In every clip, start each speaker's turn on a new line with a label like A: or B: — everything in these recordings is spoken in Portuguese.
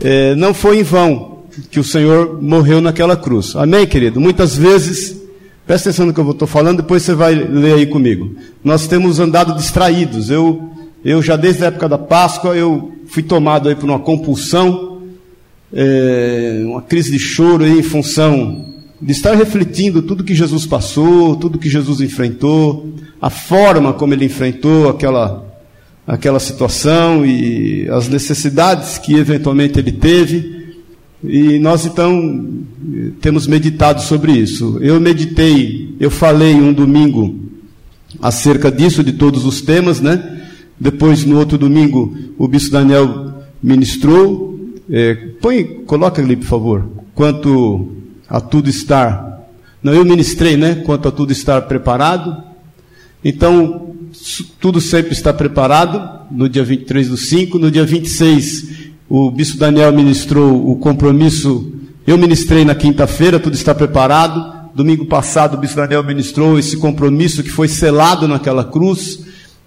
A: é, não foi em vão que o Senhor morreu naquela cruz. Amém, querido? Muitas vezes, presta atenção no que eu estou falando, depois você vai ler aí comigo. Nós temos andado distraídos. Eu, eu já desde a época da Páscoa, eu fui tomado aí por uma compulsão, é, uma crise de choro aí em função de estar refletindo tudo que Jesus passou, tudo que Jesus enfrentou, a forma como ele enfrentou aquela, aquela situação e as necessidades que eventualmente ele teve. E nós então temos meditado sobre isso. Eu meditei, eu falei um domingo acerca disso, de todos os temas, né? Depois, no outro domingo, o bispo Daniel ministrou. É, põe, coloca ali, por favor. Quanto a tudo estar. Não, eu ministrei, né? Quanto a tudo estar preparado. Então, tudo sempre está preparado. No dia 23 do 5. No dia 26, o bispo Daniel ministrou o compromisso. Eu ministrei na quinta-feira, tudo está preparado. Domingo passado, o bispo Daniel ministrou esse compromisso que foi selado naquela cruz.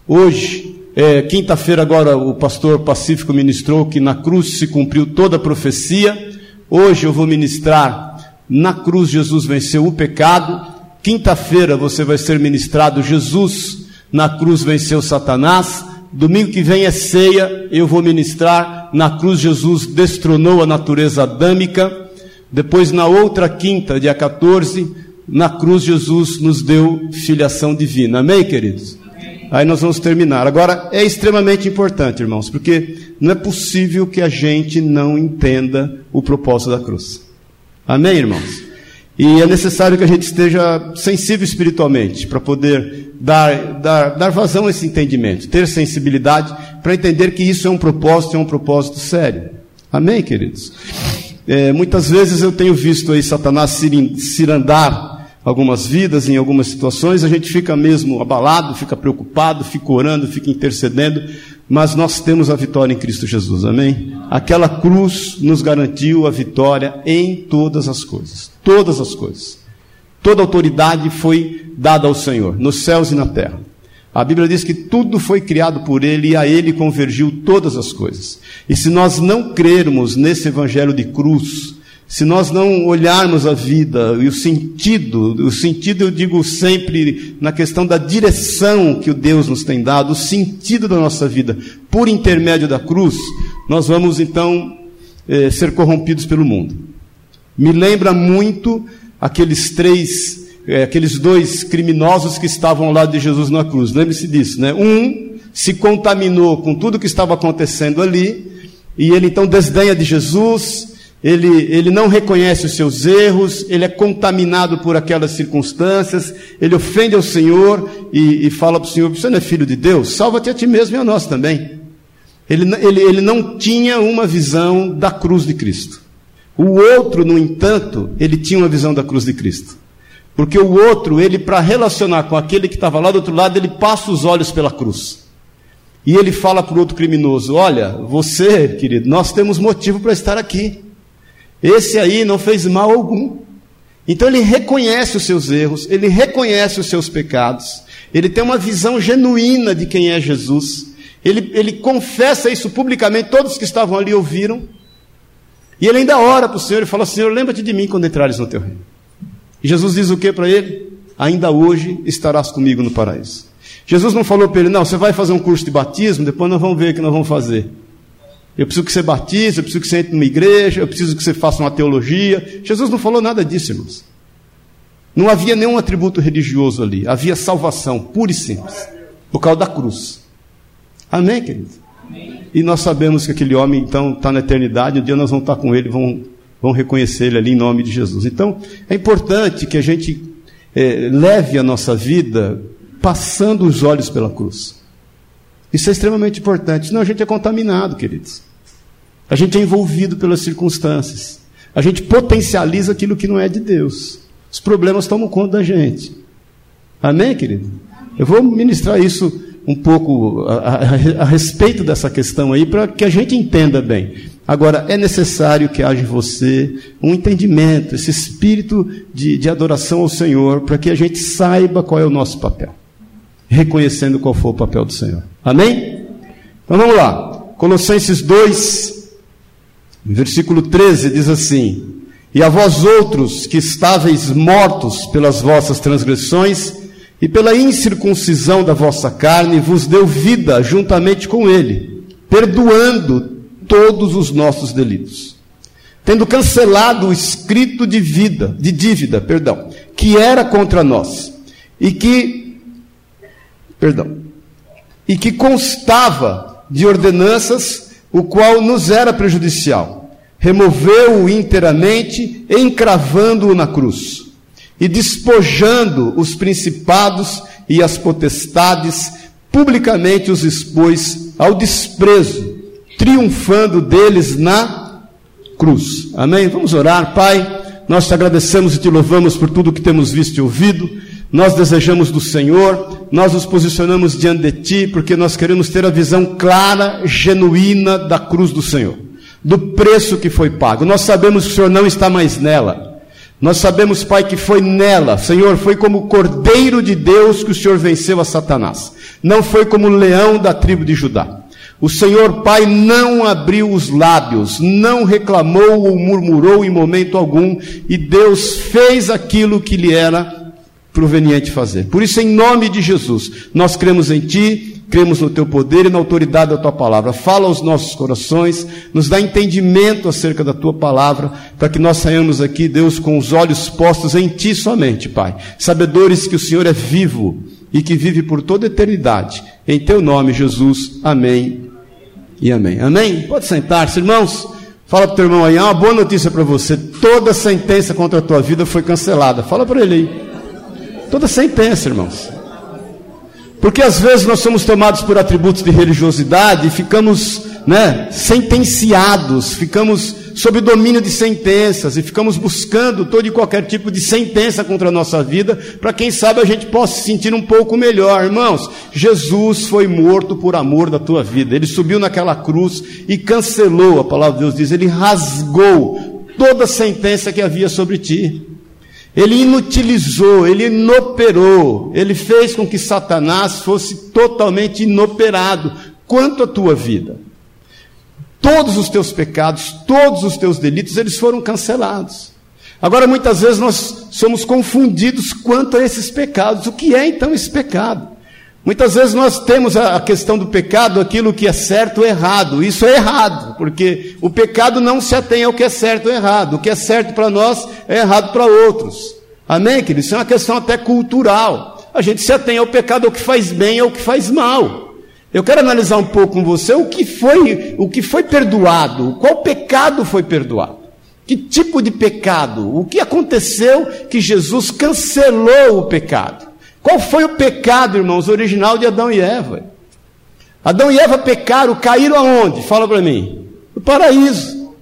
A: Hoje, é, quinta-feira, agora, o pastor Pacífico ministrou que na cruz se cumpriu toda a profecia. Hoje eu vou ministrar na cruz, Jesus venceu o pecado. Quinta-feira você vai ser ministrado. Jesus, na cruz, venceu Satanás. Domingo que vem é ceia. Eu vou ministrar. Na cruz, Jesus destronou a natureza adâmica. Depois, na outra quinta, dia 14, na cruz, Jesus nos deu filiação divina. Amém, queridos? Aí nós vamos terminar. Agora, é extremamente importante, irmãos, porque não é possível que a gente não entenda o propósito da cruz. Amém, irmãos? E é necessário que a gente esteja sensível espiritualmente para poder dar, dar, dar vazão a esse entendimento, ter sensibilidade para entender que isso é um propósito, é um propósito sério. Amém, queridos? É, muitas vezes eu tenho visto aí Satanás cirandar algumas vidas, em algumas situações, a gente fica mesmo abalado, fica preocupado, fica orando, fica intercedendo, mas nós temos a vitória em Cristo Jesus, amém? Aquela cruz nos garantiu a vitória em todas as coisas, todas as coisas. Toda autoridade foi dada ao Senhor, nos céus e na terra. A Bíblia diz que tudo foi criado por Ele e a Ele convergiu todas as coisas. E se nós não crermos nesse evangelho de cruz, se nós não olharmos a vida e o sentido, o sentido eu digo sempre na questão da direção que o Deus nos tem dado, o sentido da nossa vida, por intermédio da cruz, nós vamos então eh, ser corrompidos pelo mundo. Me lembra muito aqueles três, eh, aqueles dois criminosos que estavam ao lado de Jesus na cruz. Lembre-se disso, né? Um se contaminou com tudo que estava acontecendo ali, e ele então desdenha de Jesus, ele, ele não reconhece os seus erros, ele é contaminado por aquelas circunstâncias, ele ofende ao Senhor e, e fala para o Senhor: Você não é filho de Deus? Salva-te a ti mesmo e a nós também. Ele, ele, ele não tinha uma visão da cruz de Cristo. O outro, no entanto, ele tinha uma visão da cruz de Cristo. Porque o outro, ele, para relacionar com aquele que estava lá do outro lado, ele passa os olhos pela cruz. E ele fala para o outro criminoso: Olha, você, querido, nós temos motivo para estar aqui. Esse aí não fez mal algum. Então ele reconhece os seus erros, ele reconhece os seus pecados, ele tem uma visão genuína de quem é Jesus. Ele, ele confessa isso publicamente, todos que estavam ali ouviram. E ele ainda ora para o Senhor e fala: Senhor, lembra-te de mim quando entrares no teu reino. E Jesus diz o que para ele? Ainda hoje estarás comigo no paraíso. Jesus não falou para ele: Não, você vai fazer um curso de batismo, depois nós vamos ver o que nós vamos fazer. Eu preciso que você batize, eu preciso que você entre numa igreja, eu preciso que você faça uma teologia. Jesus não falou nada disso, irmãos. Não havia nenhum atributo religioso ali, havia salvação, pura e simples, por causa da cruz. Amém, querido? Amém. E nós sabemos que aquele homem, então, está na eternidade, um dia nós vamos estar com ele, vamos, vamos reconhecer ele ali em nome de Jesus. Então, é importante que a gente é, leve a nossa vida passando os olhos pela cruz. Isso é extremamente importante, senão a gente é contaminado, queridos. A gente é envolvido pelas circunstâncias. A gente potencializa aquilo que não é de Deus. Os problemas tomam conta da gente. Amém, querido? Eu vou ministrar isso um pouco a, a, a respeito dessa questão aí, para que a gente entenda bem. Agora, é necessário que haja em você um entendimento, esse espírito de, de adoração ao Senhor, para que a gente saiba qual é o nosso papel reconhecendo qual foi o papel do Senhor. Amém? Então vamos lá. Colossenses 2, Versículo 13 diz assim: E a vós outros que estáveis mortos pelas vossas transgressões e pela incircuncisão da vossa carne, vos deu vida juntamente com ele, perdoando todos os nossos delitos, tendo cancelado o escrito de vida, de dívida, perdão, que era contra nós e que perdão, e que constava de ordenanças o qual nos era prejudicial. Removeu-o inteiramente, encravando-o na cruz, e despojando os principados e as potestades, publicamente os expôs ao desprezo, triunfando deles na cruz. Amém? Vamos orar, Pai. Nós te agradecemos e te louvamos por tudo que temos visto e ouvido. Nós desejamos do Senhor, nós nos posicionamos diante de Ti, porque nós queremos ter a visão clara, genuína da cruz do Senhor, do preço que foi pago. Nós sabemos que o Senhor não está mais nela. Nós sabemos, Pai, que foi nela, Senhor, foi como o Cordeiro de Deus que o Senhor venceu a Satanás. Não foi como o leão da tribo de Judá. O Senhor Pai não abriu os lábios, não reclamou ou murmurou em momento algum, e Deus fez aquilo que lhe era proveniente fazer. Por isso, em nome de Jesus, nós cremos em Ti, cremos no Teu poder e na autoridade da Tua palavra. Fala aos nossos corações, nos dá entendimento acerca da Tua palavra, para que nós saiamos aqui, Deus, com os olhos postos em Ti somente, Pai. Sabedores que o Senhor é vivo e que vive por toda eternidade. Em Teu nome, Jesus. Amém e amém. Amém? Pode sentar-se, irmãos. Fala para o teu irmão aí, há uma boa notícia para você. Toda sentença contra a tua vida foi cancelada. Fala para ele aí. Toda sentença, irmãos. Porque às vezes nós somos tomados por atributos de religiosidade e ficamos né, sentenciados, ficamos sob domínio de sentenças e ficamos buscando todo e qualquer tipo de sentença contra a nossa vida, para quem sabe a gente possa se sentir um pouco melhor. Irmãos, Jesus foi morto por amor da tua vida. Ele subiu naquela cruz e cancelou, a palavra de Deus diz, ele rasgou toda sentença que havia sobre ti. Ele inutilizou, ele inoperou, ele fez com que Satanás fosse totalmente inoperado quanto à tua vida. Todos os teus pecados, todos os teus delitos, eles foram cancelados. Agora, muitas vezes nós somos confundidos quanto a esses pecados. O que é então esse pecado? Muitas vezes nós temos a questão do pecado, aquilo que é certo ou errado. Isso é errado, porque o pecado não se atém ao que é certo ou errado. O que é certo para nós é errado para outros. Amém, querido? Isso é uma questão até cultural. A gente se atém ao pecado, ao que faz bem ao que faz mal. Eu quero analisar um pouco com você o que foi, o que foi perdoado, qual pecado foi perdoado. Que tipo de pecado? O que aconteceu que Jesus cancelou o pecado? Qual foi o pecado, irmãos, original de Adão e Eva? Adão e Eva pecaram, caíram aonde? Fala para mim. No paraíso.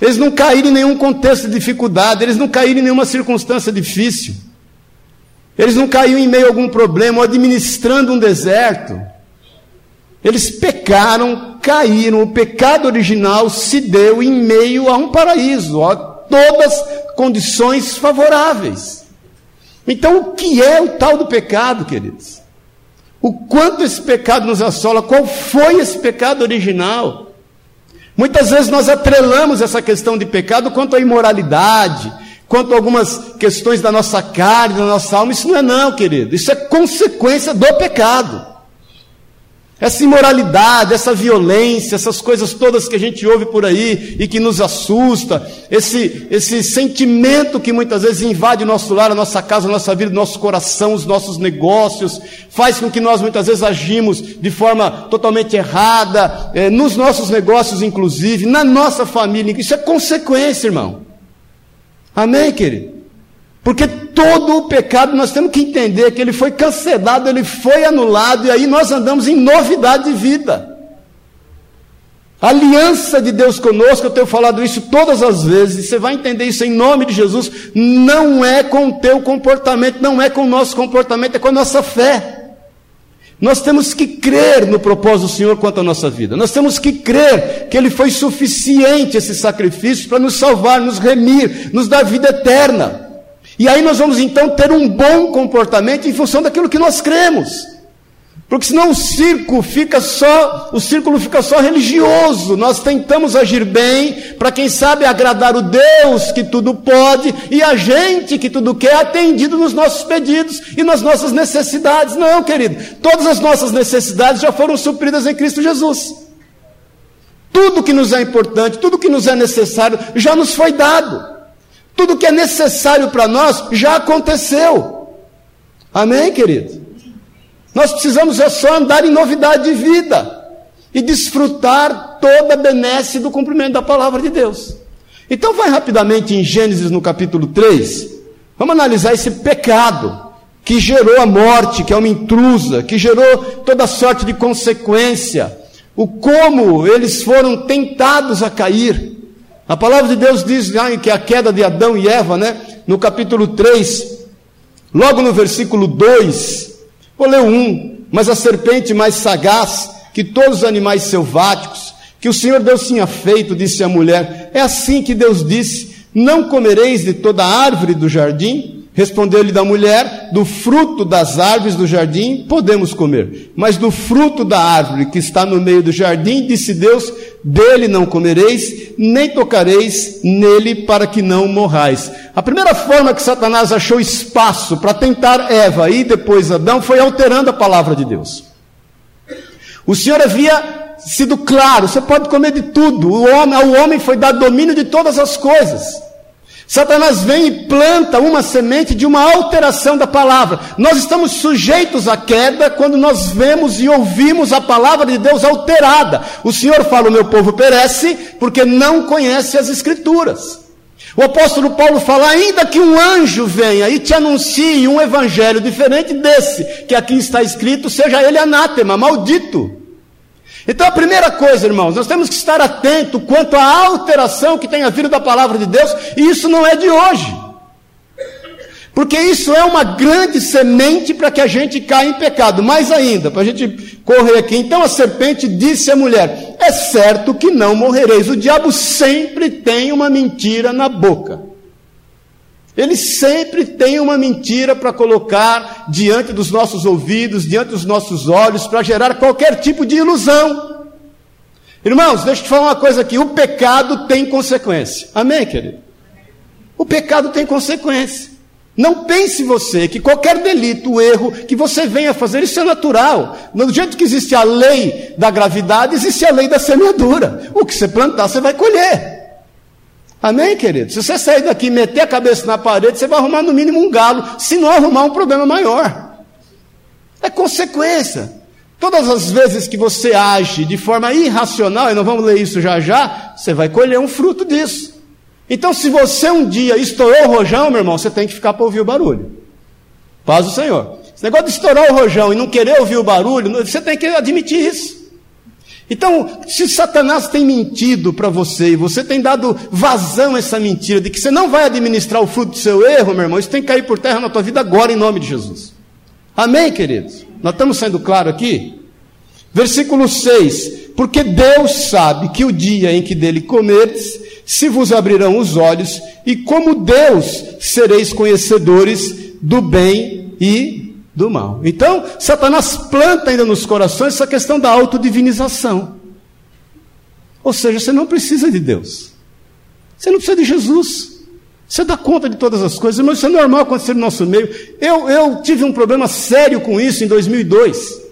A: Eles não caíram em nenhum contexto de dificuldade, eles não caíram em nenhuma circunstância difícil. Eles não caíram em meio a algum problema, ou administrando um deserto. Eles pecaram, caíram. O pecado original se deu em meio a um paraíso, a todas condições favoráveis. Então, o que é o tal do pecado, queridos? O quanto esse pecado nos assola? Qual foi esse pecado original? Muitas vezes nós atrelamos essa questão de pecado quanto à imoralidade, quanto a algumas questões da nossa carne, da nossa alma. Isso não é, não, querido. Isso é consequência do pecado. Essa imoralidade, essa violência, essas coisas todas que a gente ouve por aí e que nos assusta, esse, esse sentimento que muitas vezes invade o nosso lar, a nossa casa, a nossa vida, o nosso coração, os nossos negócios, faz com que nós muitas vezes agimos de forma totalmente errada, é, nos nossos negócios, inclusive, na nossa família. Isso é consequência, irmão. Amém, querido? Porque todo o pecado nós temos que entender que ele foi cancelado, ele foi anulado, e aí nós andamos em novidade de vida. A aliança de Deus conosco, eu tenho falado isso todas as vezes, e você vai entender isso em nome de Jesus, não é com o teu comportamento, não é com o nosso comportamento, é com a nossa fé. Nós temos que crer no propósito do Senhor quanto à nossa vida. Nós temos que crer que Ele foi suficiente esse sacrifício para nos salvar, nos remir, nos dar vida eterna. E aí nós vamos então ter um bom comportamento em função daquilo que nós cremos. Porque senão o círculo fica só, o círculo fica só religioso. Nós tentamos agir bem para quem sabe agradar o Deus que tudo pode e a gente que tudo quer atendido nos nossos pedidos e nas nossas necessidades. Não, querido. Todas as nossas necessidades já foram supridas em Cristo Jesus. Tudo que nos é importante, tudo que nos é necessário já nos foi dado. Tudo que é necessário para nós já aconteceu. Amém, querido? Nós precisamos é só andar em novidade de vida e desfrutar toda a benesse do cumprimento da palavra de Deus. Então vai rapidamente em Gênesis no capítulo 3. Vamos analisar esse pecado que gerou a morte, que é uma intrusa, que gerou toda sorte de consequência, o como eles foram tentados a cair. A palavra de Deus diz né, que a queda de Adão e Eva, né, no capítulo 3, logo no versículo 2, Vou ler um. Mas a serpente mais sagaz que todos os animais selváticos que o Senhor Deus tinha feito, disse a mulher: É assim que Deus disse: Não comereis de toda árvore do jardim? Respondeu-lhe da mulher: Do fruto das árvores do jardim podemos comer, mas do fruto da árvore que está no meio do jardim, disse Deus: Dele não comereis, nem tocareis nele, para que não morrais. A primeira forma que Satanás achou espaço para tentar Eva e depois Adão foi alterando a palavra de Deus. O Senhor havia sido claro: você pode comer de tudo, o homem, ao homem foi dado domínio de todas as coisas. Satanás vem e planta uma semente de uma alteração da palavra. Nós estamos sujeitos à queda quando nós vemos e ouvimos a palavra de Deus alterada. O Senhor fala: O meu povo perece porque não conhece as Escrituras. O apóstolo Paulo fala: ainda que um anjo venha e te anuncie um evangelho diferente desse que aqui está escrito, seja ele anátema, maldito. Então a primeira coisa, irmãos, nós temos que estar atento quanto à alteração que tem havido da palavra de Deus, e isso não é de hoje. Porque isso é uma grande semente para que a gente caia em pecado. Mais ainda, para a gente correr aqui. Então a serpente disse à mulher: É certo que não morrereis. O diabo sempre tem uma mentira na boca. Ele sempre tem uma mentira para colocar diante dos nossos ouvidos, diante dos nossos olhos, para gerar qualquer tipo de ilusão. Irmãos, deixa eu te falar uma coisa aqui: o pecado tem consequência. Amém, querido? O pecado tem consequência. Não pense você que qualquer delito, erro que você venha fazer, isso é natural. Do jeito que existe a lei da gravidade, existe a lei da semeadura. O que você plantar, você vai colher. Amém, querido? Se você sair daqui e meter a cabeça na parede, você vai arrumar no mínimo um galo, se não arrumar um problema maior. É consequência. Todas as vezes que você age de forma irracional, e nós vamos ler isso já já, você vai colher um fruto disso. Então, se você um dia estourou o rojão, meu irmão, você tem que ficar para ouvir o barulho. Paz do Senhor. Esse negócio de estourar o rojão e não querer ouvir o barulho, você tem que admitir isso. Então, se Satanás tem mentido para você e você tem dado vazão a essa mentira de que você não vai administrar o fruto do seu erro, meu irmão, isso tem que cair por terra na tua vida agora em nome de Jesus. Amém, queridos? Nós estamos sendo claros aqui? Versículo 6: Porque Deus sabe que o dia em que dele comerdes, se vos abrirão os olhos, e como Deus sereis conhecedores do bem e do mal. Então, Satanás planta ainda nos corações essa questão da autodivinização. Ou seja, você não precisa de Deus. Você não precisa de Jesus. Você dá conta de todas as coisas, mas isso é normal acontecer no nosso meio. Eu, eu tive um problema sério com isso em 2002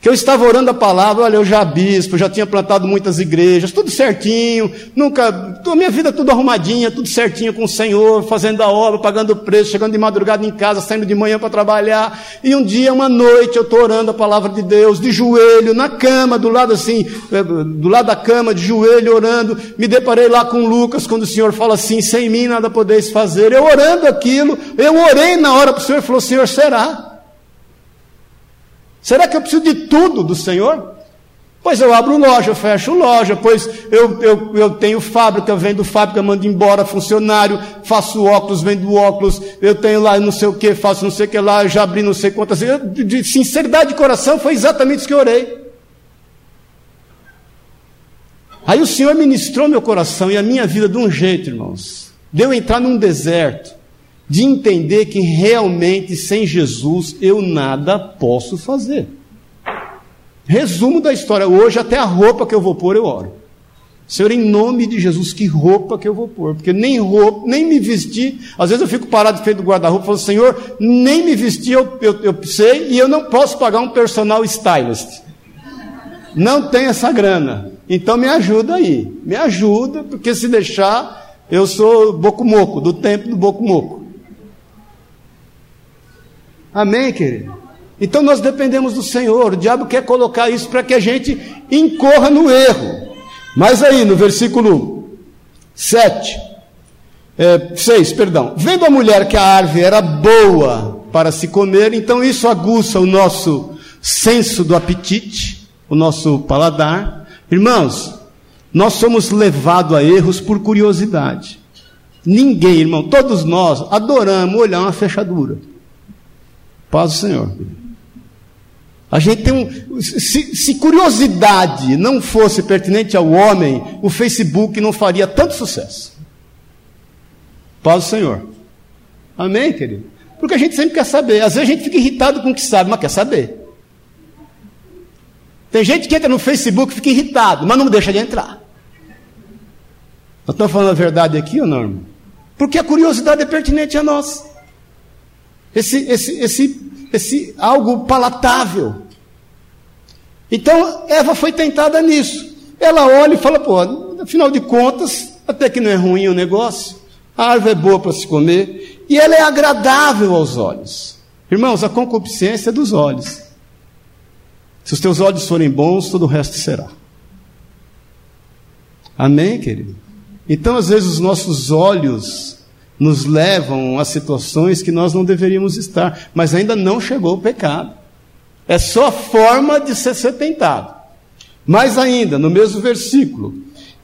A: que eu estava orando a palavra, olha, eu já bispo, já tinha plantado muitas igrejas, tudo certinho, nunca, a minha vida tudo arrumadinha, tudo certinho com o Senhor, fazendo a obra, pagando o preço, chegando de madrugada em casa, saindo de manhã para trabalhar, e um dia, uma noite, eu estou orando a palavra de Deus, de joelho, na cama, do lado assim, eh, do lado da cama, de joelho, orando, me deparei lá com Lucas, quando o Senhor fala assim, sem mim nada podeis fazer, eu orando aquilo, eu orei na hora para o Senhor, falou, Senhor, será? Será que eu preciso de tudo do Senhor? Pois eu abro loja, eu fecho loja, pois eu, eu, eu tenho fábrica, vendo fábrica, mando embora funcionário, faço óculos, vendo óculos, eu tenho lá não sei o que, faço não sei o que lá, já abri não sei quantas. De sinceridade de coração, foi exatamente isso que eu orei. Aí o Senhor ministrou meu coração e a minha vida de um jeito, irmãos. Deu entrar num deserto de entender que realmente sem Jesus eu nada posso fazer. Resumo da história: hoje, até a roupa que eu vou pôr, eu oro. Senhor, em nome de Jesus, que roupa que eu vou pôr? Porque nem roupa, nem me vestir. Às vezes eu fico parado frente do guarda-roupa e falo, Senhor, nem me vestir eu, eu, eu sei e eu não posso pagar um personal stylist. Não tem essa grana. Então me ajuda aí. Me ajuda, porque se deixar, eu sou boco-moco, do tempo do boco-moco. Amém, querido? Então nós dependemos do Senhor. O diabo quer colocar isso para que a gente incorra no erro. Mas aí, no versículo 7, é, 6, perdão. Vendo a mulher que a árvore era boa para se comer, então isso aguça o nosso senso do apetite, o nosso paladar. Irmãos, nós somos levados a erros por curiosidade. Ninguém, irmão, todos nós adoramos olhar uma fechadura. Paz do Senhor. A gente tem um. Se, se, curiosidade não fosse pertinente ao homem, o Facebook não faria tanto sucesso. Paz do Senhor. Amém, querido? Porque a gente sempre quer saber. Às vezes a gente fica irritado com o que sabe, mas quer saber. Tem gente que entra no Facebook e fica irritado, mas não deixa de entrar. Nós estamos falando a verdade aqui ou não, irmão? Porque a curiosidade é pertinente a nós. Esse, esse, esse esse algo palatável. Então Eva foi tentada nisso. Ela olha e fala: pô, afinal de contas, até que não é ruim o negócio, a árvore é boa para se comer e ela é agradável aos olhos. Irmãos, a concupiscência é dos olhos. Se os teus olhos forem bons, todo o resto será. Amém, querido? Então, às vezes, os nossos olhos nos levam a situações que nós não deveríamos estar, mas ainda não chegou o pecado. É só a forma de ser, tentado. Mais ainda, no mesmo versículo,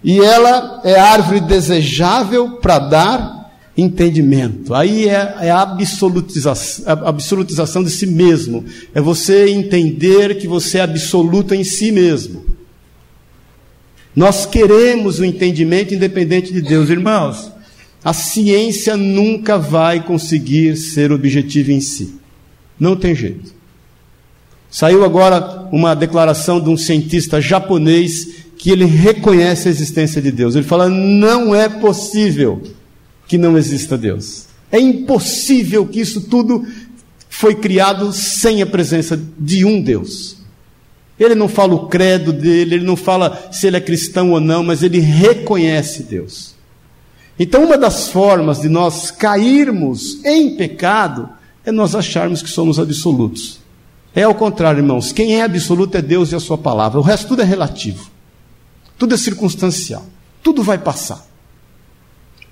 A: e ela é árvore desejável para dar entendimento. Aí é, é a, a absolutização de si mesmo. É você entender que você é absoluto em si mesmo. Nós queremos o entendimento independente de Deus, irmãos. A ciência nunca vai conseguir ser objetivo em si. Não tem jeito. Saiu agora uma declaração de um cientista japonês que ele reconhece a existência de Deus. Ele fala: não é possível que não exista Deus. É impossível que isso tudo foi criado sem a presença de um Deus. Ele não fala o credo dele, ele não fala se ele é cristão ou não, mas ele reconhece Deus. Então, uma das formas de nós cairmos em pecado é nós acharmos que somos absolutos. É ao contrário, irmãos. Quem é absoluto é Deus e a Sua palavra. O resto tudo é relativo. Tudo é circunstancial. Tudo vai passar.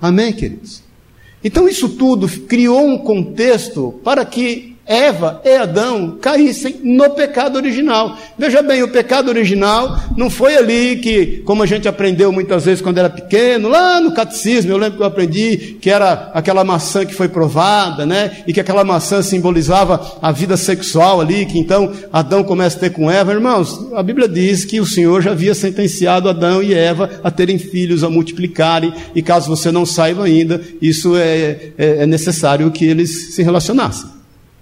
A: Amém, queridos? Então, isso tudo criou um contexto para que Eva e Adão caíssem no pecado original. Veja bem, o pecado original não foi ali que, como a gente aprendeu muitas vezes quando era pequeno, lá no catecismo, eu lembro que eu aprendi que era aquela maçã que foi provada, né? E que aquela maçã simbolizava a vida sexual ali, que então Adão começa a ter com Eva. Irmãos, a Bíblia diz que o Senhor já havia sentenciado Adão e Eva a terem filhos, a multiplicarem, e caso você não saiba ainda, isso é, é, é necessário que eles se relacionassem.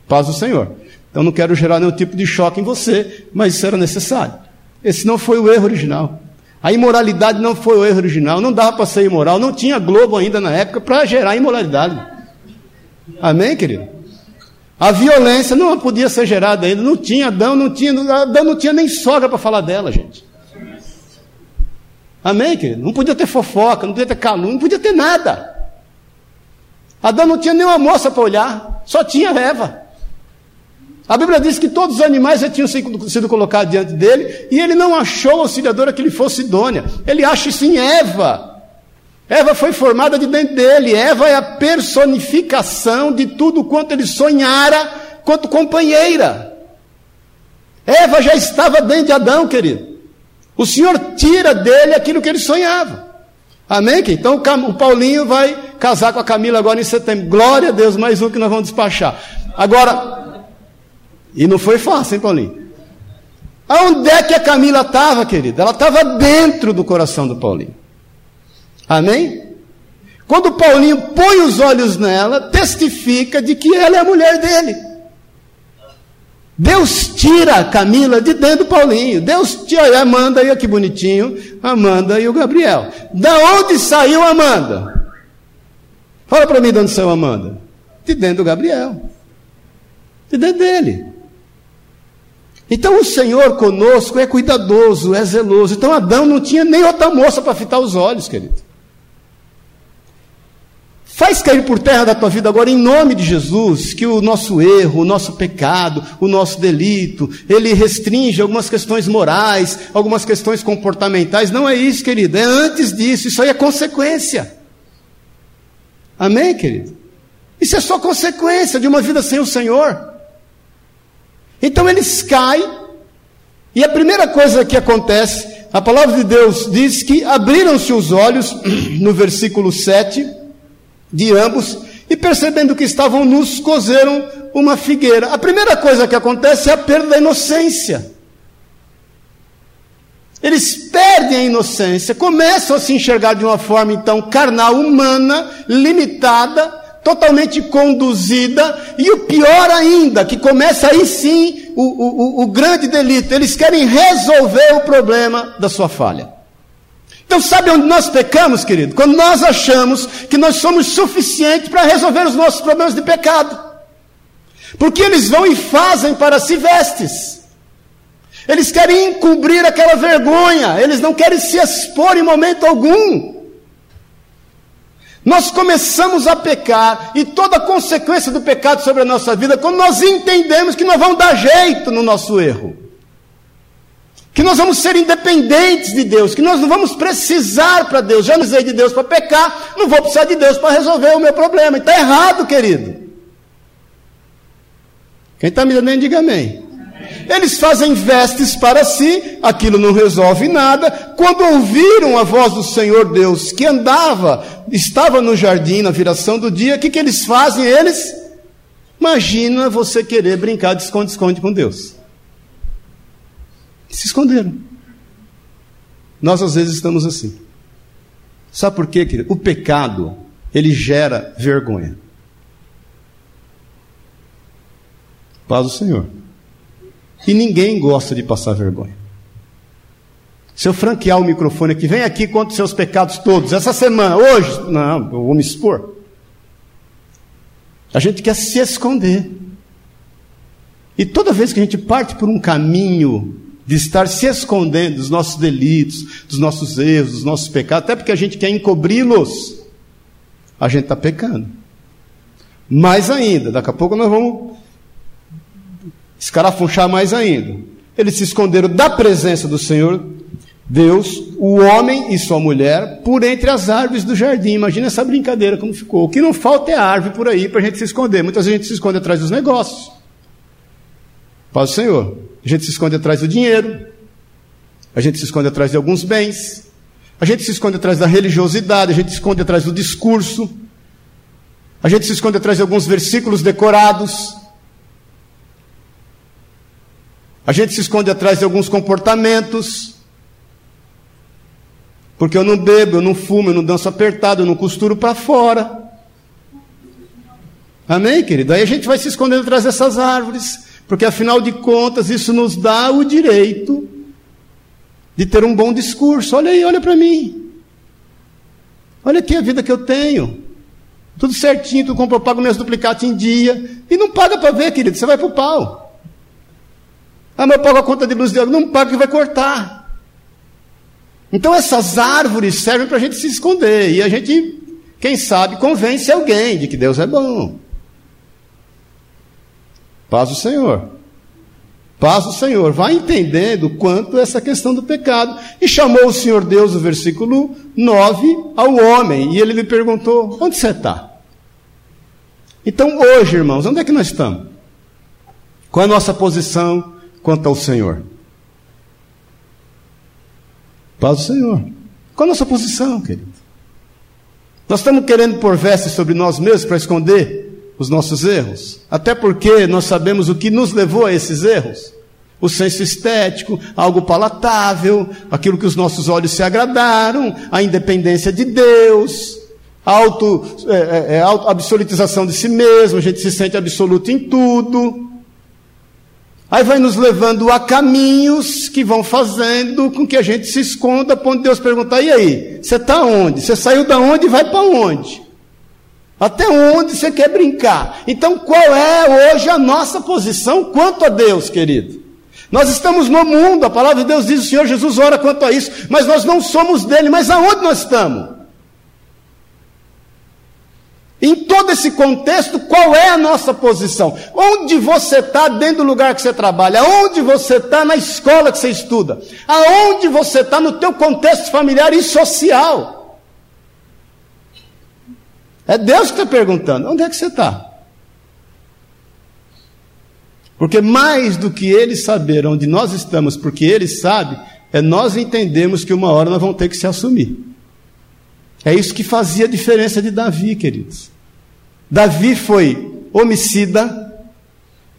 A: Paz do Senhor. Então não quero gerar nenhum tipo de choque em você, mas isso era necessário. Esse não foi o erro original. A imoralidade não foi o erro original. Não dava para ser imoral. Não tinha Globo ainda na época para gerar imoralidade. Amém, querido? A violência não podia ser gerada ainda. Não tinha Adão, não tinha, Adão não tinha nem sogra para falar dela, gente. Amém, querido? Não podia ter fofoca, não podia ter calúnia, não podia ter nada. Adão não tinha nenhuma moça para olhar, só tinha Eva. A Bíblia diz que todos os animais já tinham sido colocados diante dele e ele não achou auxiliadora que lhe fosse idônea. Ele acha isso em Eva. Eva foi formada de dentro dele. Eva é a personificação de tudo quanto ele sonhara quanto companheira. Eva já estava dentro de Adão, querido. O Senhor tira dele aquilo que ele sonhava. Amém? Então o Paulinho vai casar com a Camila agora em setembro. Glória a Deus, mais um que nós vamos despachar. Agora, e não foi fácil, hein, Paulinho? Aonde é que a Camila estava, querida? Ela estava dentro do coração do Paulinho. Amém? Quando Paulinho põe os olhos nela, testifica de que ela é a mulher dele. Deus tira a Camila de dentro do Paulinho. Deus tira a Amanda, e que bonitinho, Amanda e o Gabriel. Da onde saiu Amanda? Fala para mim de onde saiu Amanda. De dentro do Gabriel. De dentro dele. Então o Senhor conosco é cuidadoso, é zeloso. Então Adão não tinha nem outra moça para fitar os olhos, querido. Faz cair por terra da tua vida agora, em nome de Jesus, que o nosso erro, o nosso pecado, o nosso delito, ele restringe algumas questões morais, algumas questões comportamentais. Não é isso, querido, é antes disso, isso aí é consequência. Amém, querido? Isso é só consequência de uma vida sem o Senhor. Então eles caem, e a primeira coisa que acontece, a palavra de Deus diz que abriram-se os olhos, no versículo 7 de ambos, e percebendo que estavam nus, cozeram uma figueira. A primeira coisa que acontece é a perda da inocência. Eles perdem a inocência, começam a se enxergar de uma forma então carnal, humana, limitada, totalmente conduzida, e o pior ainda, que começa aí sim o, o, o grande delito, eles querem resolver o problema da sua falha. Então, sabe onde nós pecamos, querido? Quando nós achamos que nós somos suficientes para resolver os nossos problemas de pecado. Porque eles vão e fazem para si vestes. Eles querem encobrir aquela vergonha, eles não querem se expor em momento algum. Nós começamos a pecar e toda a consequência do pecado sobre a nossa vida, quando nós entendemos que nós vamos dar jeito no nosso erro que nós vamos ser independentes de Deus, que nós não vamos precisar para Deus. Já usei de Deus para pecar, não vou precisar de Deus para resolver o meu problema. Está errado, querido. Quem está me dando, diga amém. Eles fazem vestes para si, aquilo não resolve nada. Quando ouviram a voz do Senhor Deus, que andava, estava no jardim na viração do dia, o que, que eles fazem? Eles, imagina você querer brincar de esconde-esconde com Deus. Se esconderam. Nós às vezes estamos assim. Sabe por quê, querido? O pecado, ele gera vergonha. Paz do Senhor. E ninguém gosta de passar vergonha. Se eu franquear o microfone aqui, vem aqui conta os seus pecados todos, essa semana, hoje, não, eu vou me expor. A gente quer se esconder. E toda vez que a gente parte por um caminho de estar se escondendo dos nossos delitos, dos nossos erros, dos nossos pecados, até porque a gente quer encobri-los, a gente está pecando. Mais ainda, daqui a pouco nós vamos escarafunchar mais ainda. Eles se esconderam da presença do Senhor Deus, o homem e sua mulher, por entre as árvores do jardim. Imagina essa brincadeira como ficou. O que não falta é árvore por aí para a gente se esconder. Muitas vezes a gente se esconde atrás dos negócios. Paz do Senhor. A gente se esconde atrás do dinheiro, a gente se esconde atrás de alguns bens, a gente se esconde atrás da religiosidade, a gente se esconde atrás do discurso, a gente se esconde atrás de alguns versículos decorados, a gente se esconde atrás de alguns comportamentos, porque eu não bebo, eu não fumo, eu não danço apertado, eu não costuro para fora. Amém, querido? Aí a gente vai se escondendo atrás dessas árvores. Porque afinal de contas, isso nos dá o direito de ter um bom discurso. Olha aí, olha para mim. Olha aqui a vida que eu tenho. Tudo certinho, tu compra, eu pago meus duplicados em dia. E não paga para ver, querido, você vai para o pau. Ah, mas eu pago a conta de luz de água. Não paga que vai cortar. Então essas árvores servem para a gente se esconder. E a gente, quem sabe, convence alguém de que Deus é bom. Paz do Senhor. Paz do Senhor. Vai entendendo quanto essa questão do pecado. E chamou o Senhor Deus, o versículo 9, ao homem. E ele lhe perguntou: Onde você está? Então, hoje, irmãos, onde é que nós estamos? Qual é a nossa posição quanto ao Senhor? Paz do Senhor. Qual a nossa posição, querido? Nós estamos querendo pôr vestes sobre nós mesmos para esconder os nossos erros. Até porque nós sabemos o que nos levou a esses erros. O senso estético, algo palatável, aquilo que os nossos olhos se agradaram, a independência de Deus, a auto, é, é, é auto, absolutização de si mesmo, a gente se sente absoluto em tudo. Aí vai nos levando a caminhos que vão fazendo com que a gente se esconda, quando Deus perguntar: e aí? Você está onde? Você saiu da onde e vai para onde? Até onde você quer brincar? Então, qual é hoje a nossa posição quanto a Deus, querido? Nós estamos no mundo, a palavra de Deus diz: o Senhor Jesus ora quanto a isso, mas nós não somos dele, mas aonde nós estamos? Em todo esse contexto, qual é a nossa posição? Onde você está dentro do lugar que você trabalha? Onde você está na escola que você estuda? Aonde você está no teu contexto familiar e social? É Deus que está perguntando. Onde é que você está? Porque mais do que Ele saber onde nós estamos, porque Ele sabe, é nós entendermos que uma hora nós vamos ter que se assumir. É isso que fazia a diferença de Davi, queridos. Davi foi homicida,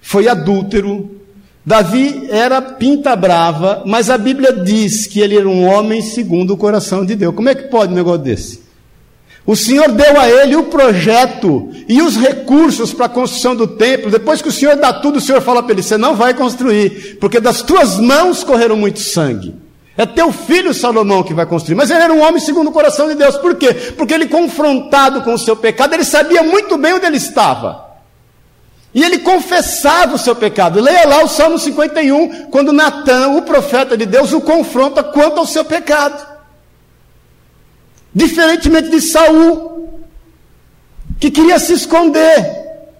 A: foi adúltero. Davi era pinta brava, mas a Bíblia diz que ele era um homem segundo o coração de Deus. Como é que pode um negócio desse? O Senhor deu a ele o projeto e os recursos para a construção do templo. Depois que o Senhor dá tudo, o Senhor fala para ele: Você não vai construir, porque das tuas mãos correram muito sangue. É teu filho Salomão que vai construir. Mas ele era um homem segundo o coração de Deus. Por quê? Porque ele, confrontado com o seu pecado, ele sabia muito bem onde ele estava. E ele confessava o seu pecado. Leia lá o Salmo 51, quando Natan, o profeta de Deus, o confronta quanto ao seu pecado. Diferentemente de Saul, que queria se esconder.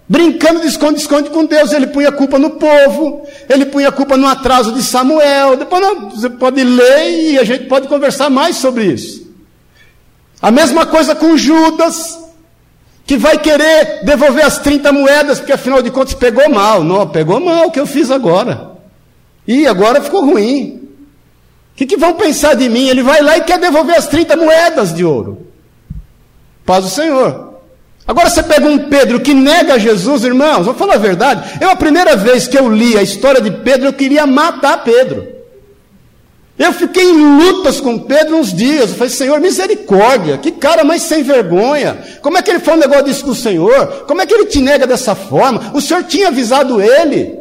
A: Brincando de esconde-esconde com Deus, ele punha a culpa no povo, ele punha a culpa no atraso de Samuel. Depois não, você pode ler e a gente pode conversar mais sobre isso. A mesma coisa com Judas, que vai querer devolver as 30 moedas, porque afinal de contas pegou mal. Não, pegou mal o que eu fiz agora. E agora ficou ruim. O que, que vão pensar de mim? Ele vai lá e quer devolver as 30 moedas de ouro. Paz do Senhor. Agora você pega um Pedro que nega Jesus, irmãos, vou falar a verdade. Eu, a primeira vez que eu li a história de Pedro, eu queria matar Pedro. Eu fiquei em lutas com Pedro uns dias. Eu falei, Senhor, misericórdia, que cara mais sem vergonha. Como é que ele fala um negócio disso com o Senhor? Como é que ele te nega dessa forma? O Senhor tinha avisado ele.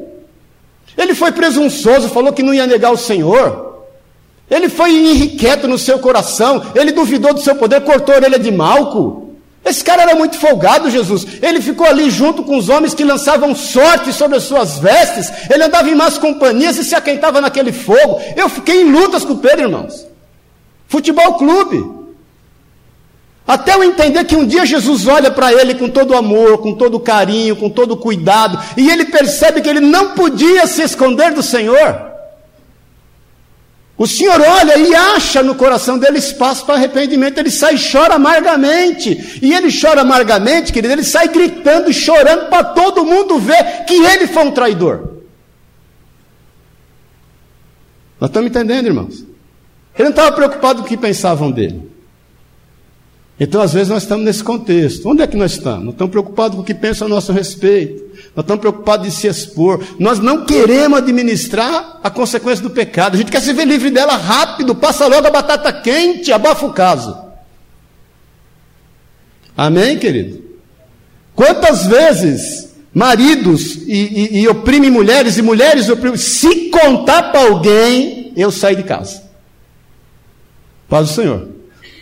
A: Ele foi presunçoso, falou que não ia negar o Senhor. Ele foi irrequieto no seu coração. Ele duvidou do seu poder, cortou a orelha de Malco. Esse cara era muito folgado, Jesus. Ele ficou ali junto com os homens que lançavam sorte sobre as suas vestes. Ele andava em más companhias e se aquentava naquele fogo. Eu fiquei em lutas com Pedro, irmãos. Futebol clube. Até eu entender que um dia Jesus olha para ele com todo amor, com todo carinho, com todo cuidado, e ele percebe que ele não podia se esconder do Senhor. O Senhor olha e acha no coração dele espaço para arrependimento, ele sai e chora amargamente. E ele chora amargamente, querido, ele sai gritando chorando para todo mundo ver que ele foi um traidor. Nós estamos entendendo, irmãos? Ele não estava preocupado com o que pensavam dele. Então, às vezes, nós estamos nesse contexto. Onde é que nós estamos? Nós estamos preocupados com o que pensam a nosso respeito. Nós estamos preocupados de se expor. Nós não queremos administrar a consequência do pecado. A gente quer se ver livre dela rápido. Passa logo a batata quente, abafa o caso. Amém, querido? Quantas vezes maridos e, e, e oprimem mulheres e mulheres oprimem. Se contar para alguém, eu saio de casa. Paz do Senhor.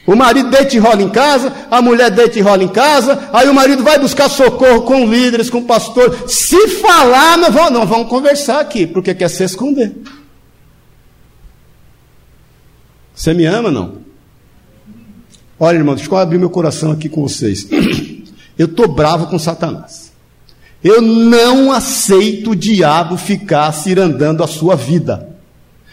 A: O marido deita e rola em casa, a mulher deita e rola em casa, aí o marido vai buscar socorro com líderes, com pastor. Se falar, não vamos, não vamos conversar aqui, porque quer se esconder. Você me ama, não? Olha, irmão, deixa eu abrir meu coração aqui com vocês. Eu estou bravo com Satanás. Eu não aceito o diabo ficar cirandando a sua vida.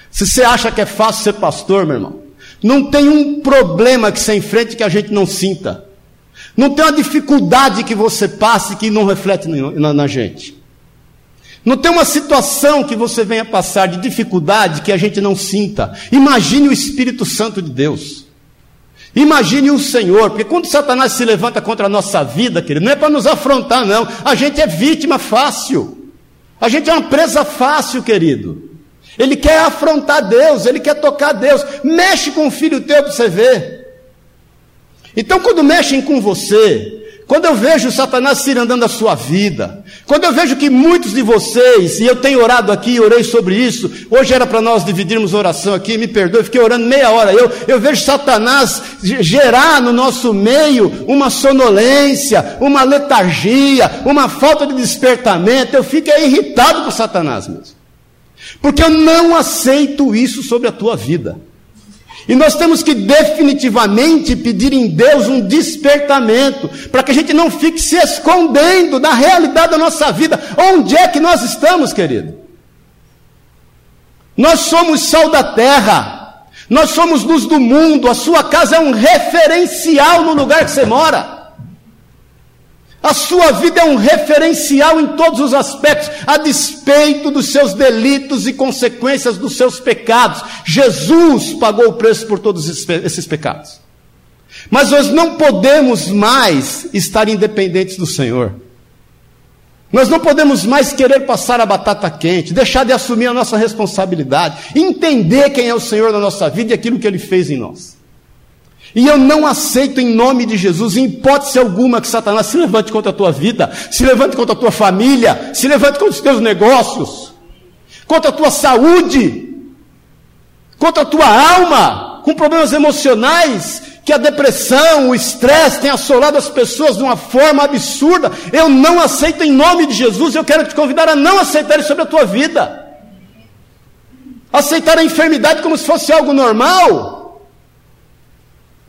A: Se você acha que é fácil ser pastor, meu irmão, não tem um problema que você enfrente que a gente não sinta. Não tem uma dificuldade que você passe que não reflete na, na gente. Não tem uma situação que você venha passar de dificuldade que a gente não sinta. Imagine o Espírito Santo de Deus. Imagine o Senhor, porque quando Satanás se levanta contra a nossa vida, querido, não é para nos afrontar, não. A gente é vítima fácil. A gente é uma presa fácil, querido. Ele quer afrontar Deus, ele quer tocar Deus. Mexe com o filho teu para você ver. Então, quando mexem com você, Quando eu vejo Satanás cirandando a sua vida, quando eu vejo que muitos de vocês, e eu tenho orado aqui, orei sobre isso, hoje era para nós dividirmos oração aqui, me perdoe, fiquei orando meia hora, eu, eu vejo Satanás gerar no nosso meio uma sonolência, uma letargia, uma falta de despertamento, eu fico irritado com Satanás mesmo. Porque eu não aceito isso sobre a tua vida. E nós temos que definitivamente pedir em Deus um despertamento, para que a gente não fique se escondendo da realidade da nossa vida. Onde é que nós estamos, querido? Nós somos sal da terra, nós somos luz do mundo, a sua casa é um referencial no lugar que você mora. A sua vida é um referencial em todos os aspectos, a despeito dos seus delitos e consequências dos seus pecados. Jesus pagou o preço por todos esses pecados. Mas nós não podemos mais estar independentes do Senhor. Nós não podemos mais querer passar a batata quente, deixar de assumir a nossa responsabilidade, entender quem é o Senhor da nossa vida e aquilo que Ele fez em nós. E eu não aceito em nome de Jesus, em hipótese alguma, que Satanás se levante contra a tua vida, se levante contra a tua família, se levante contra os teus negócios, contra a tua saúde, contra a tua alma, com problemas emocionais, que a depressão, o estresse tem assolado as pessoas de uma forma absurda. Eu não aceito em nome de Jesus, eu quero te convidar a não aceitar isso sobre a tua vida. Aceitar a enfermidade como se fosse algo normal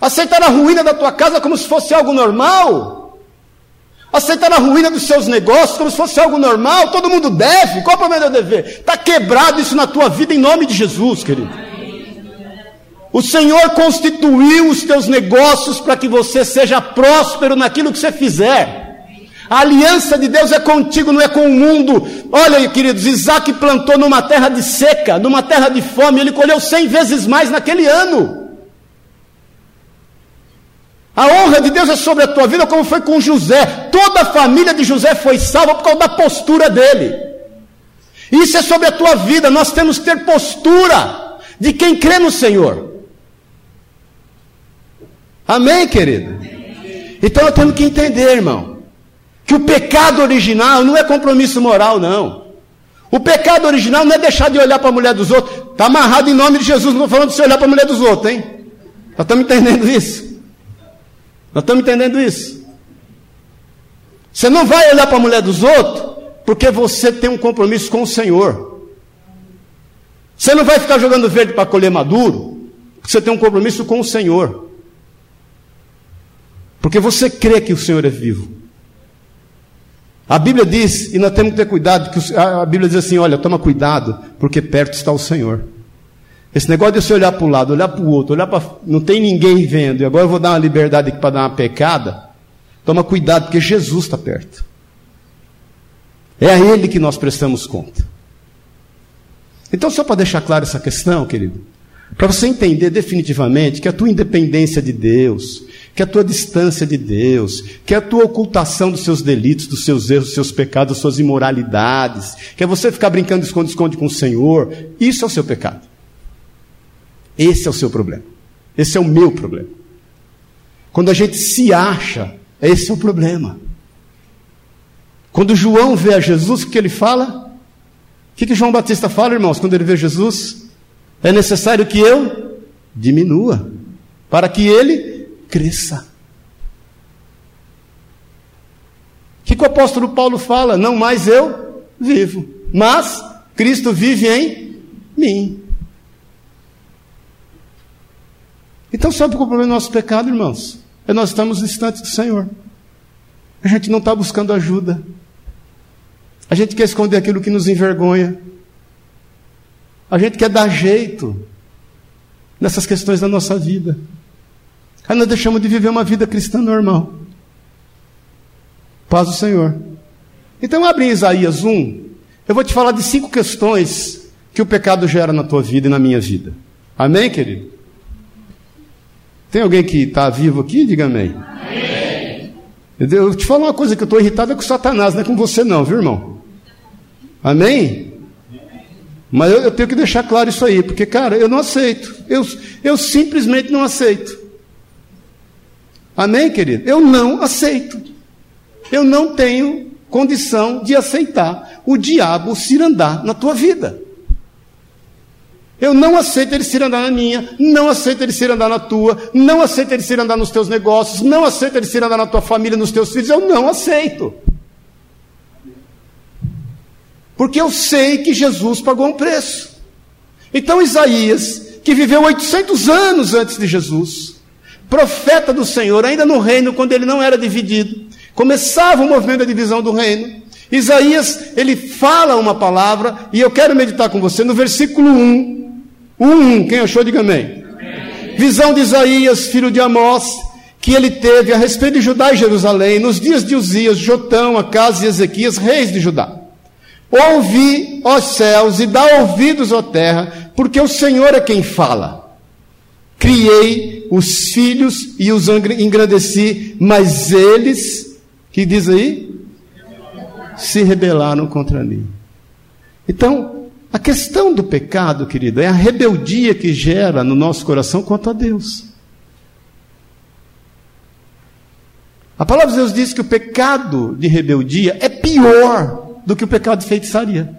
A: Aceitar a ruína da tua casa como se fosse algo normal. Aceitar a ruína dos seus negócios como se fosse algo normal. Todo mundo deve. Qual é o problema de dever? Está quebrado isso na tua vida em nome de Jesus, querido. O Senhor constituiu os teus negócios para que você seja próspero naquilo que você fizer. A aliança de Deus é contigo, não é com o mundo. Olha, queridos, Isaac plantou numa terra de seca, numa terra de fome, ele colheu cem vezes mais naquele ano. A honra de Deus é sobre a tua vida, como foi com José. Toda a família de José foi salva por causa da postura dele. Isso é sobre a tua vida. Nós temos que ter postura de quem crê no Senhor. Amém, querido? Então eu tenho que entender, irmão, que o pecado original não é compromisso moral, não. O pecado original não é deixar de olhar para a mulher dos outros. Está amarrado em nome de Jesus, não estou falando de você olhar para a mulher dos outros, hein? Nós estamos entendendo isso. Nós estamos entendendo isso. Você não vai olhar para a mulher dos outros porque você tem um compromisso com o Senhor. Você não vai ficar jogando verde para colher maduro, porque você tem um compromisso com o Senhor. Porque você crê que o Senhor é vivo. A Bíblia diz, e nós temos que ter cuidado, que a Bíblia diz assim: olha, toma cuidado, porque perto está o Senhor. Esse negócio de você olhar para o lado, olhar para o outro, olhar para. Não tem ninguém vendo, e agora eu vou dar uma liberdade aqui para dar uma pecada. Toma cuidado, porque Jesus está perto. É a Ele que nós prestamos conta. Então, só para deixar claro essa questão, querido, para você entender definitivamente que a tua independência de Deus, que a tua distância de Deus, que a tua ocultação dos seus delitos, dos seus erros, dos seus pecados, das suas imoralidades, que é você ficar brincando esconde-esconde com o Senhor, isso é o seu pecado. Esse é o seu problema. Esse é o meu problema. Quando a gente se acha, esse é o problema. Quando João vê a Jesus, o que ele fala? O que, que João Batista fala, irmãos, quando ele vê Jesus? É necessário que eu diminua, para que ele cresça. O que, que o apóstolo Paulo fala? Não mais eu vivo, mas Cristo vive em mim. Então, sabe qual é o problema do nosso pecado, irmãos? É nós estamos distantes do Senhor. A gente não está buscando ajuda. A gente quer esconder aquilo que nos envergonha. A gente quer dar jeito nessas questões da nossa vida. Aí nós deixamos de viver uma vida cristã normal. Paz do Senhor. Então abre em Isaías 1. Eu vou te falar de cinco questões que o pecado gera na tua vida e na minha vida. Amém, querido? Tem alguém que está vivo aqui? Diga amém. amém. Eu te falo uma coisa que eu estou irritado é com Satanás, não é com você não, viu irmão? Amém? Mas eu, eu, tenho que deixar claro isso aí, porque, cara, eu não aceito. Eu, eu simplesmente não aceito. Amém, querido? Eu não aceito. eu não tenho condição de aceitar o diabo se andar na tua vida. Eu não aceito ele se andar na minha, não aceito ele se andar na tua, não aceito ele se andar nos teus negócios, não aceito ele se andar na tua família, nos teus filhos, eu não aceito. Porque eu sei que Jesus pagou um preço. Então Isaías, que viveu 800 anos antes de Jesus, profeta do Senhor, ainda no reino, quando ele não era dividido, começava o movimento da divisão do reino. Isaías, ele fala uma palavra, e eu quero meditar com você no versículo 1. 1, quem achou, diga amém. amém. Visão de Isaías, filho de Amós, que ele teve a respeito de Judá e Jerusalém, nos dias de Uzias, Jotão, Acas e Ezequias, reis de Judá. Ouvi, ó céus, e dá ouvidos, ó terra, porque o Senhor é quem fala. Criei os filhos e os engrandeci, mas eles, que diz aí? Se rebelaram contra mim. Então, a questão do pecado, querido, é a rebeldia que gera no nosso coração contra Deus. A palavra de Deus diz que o pecado de rebeldia é pior do que o pecado de feitiçaria.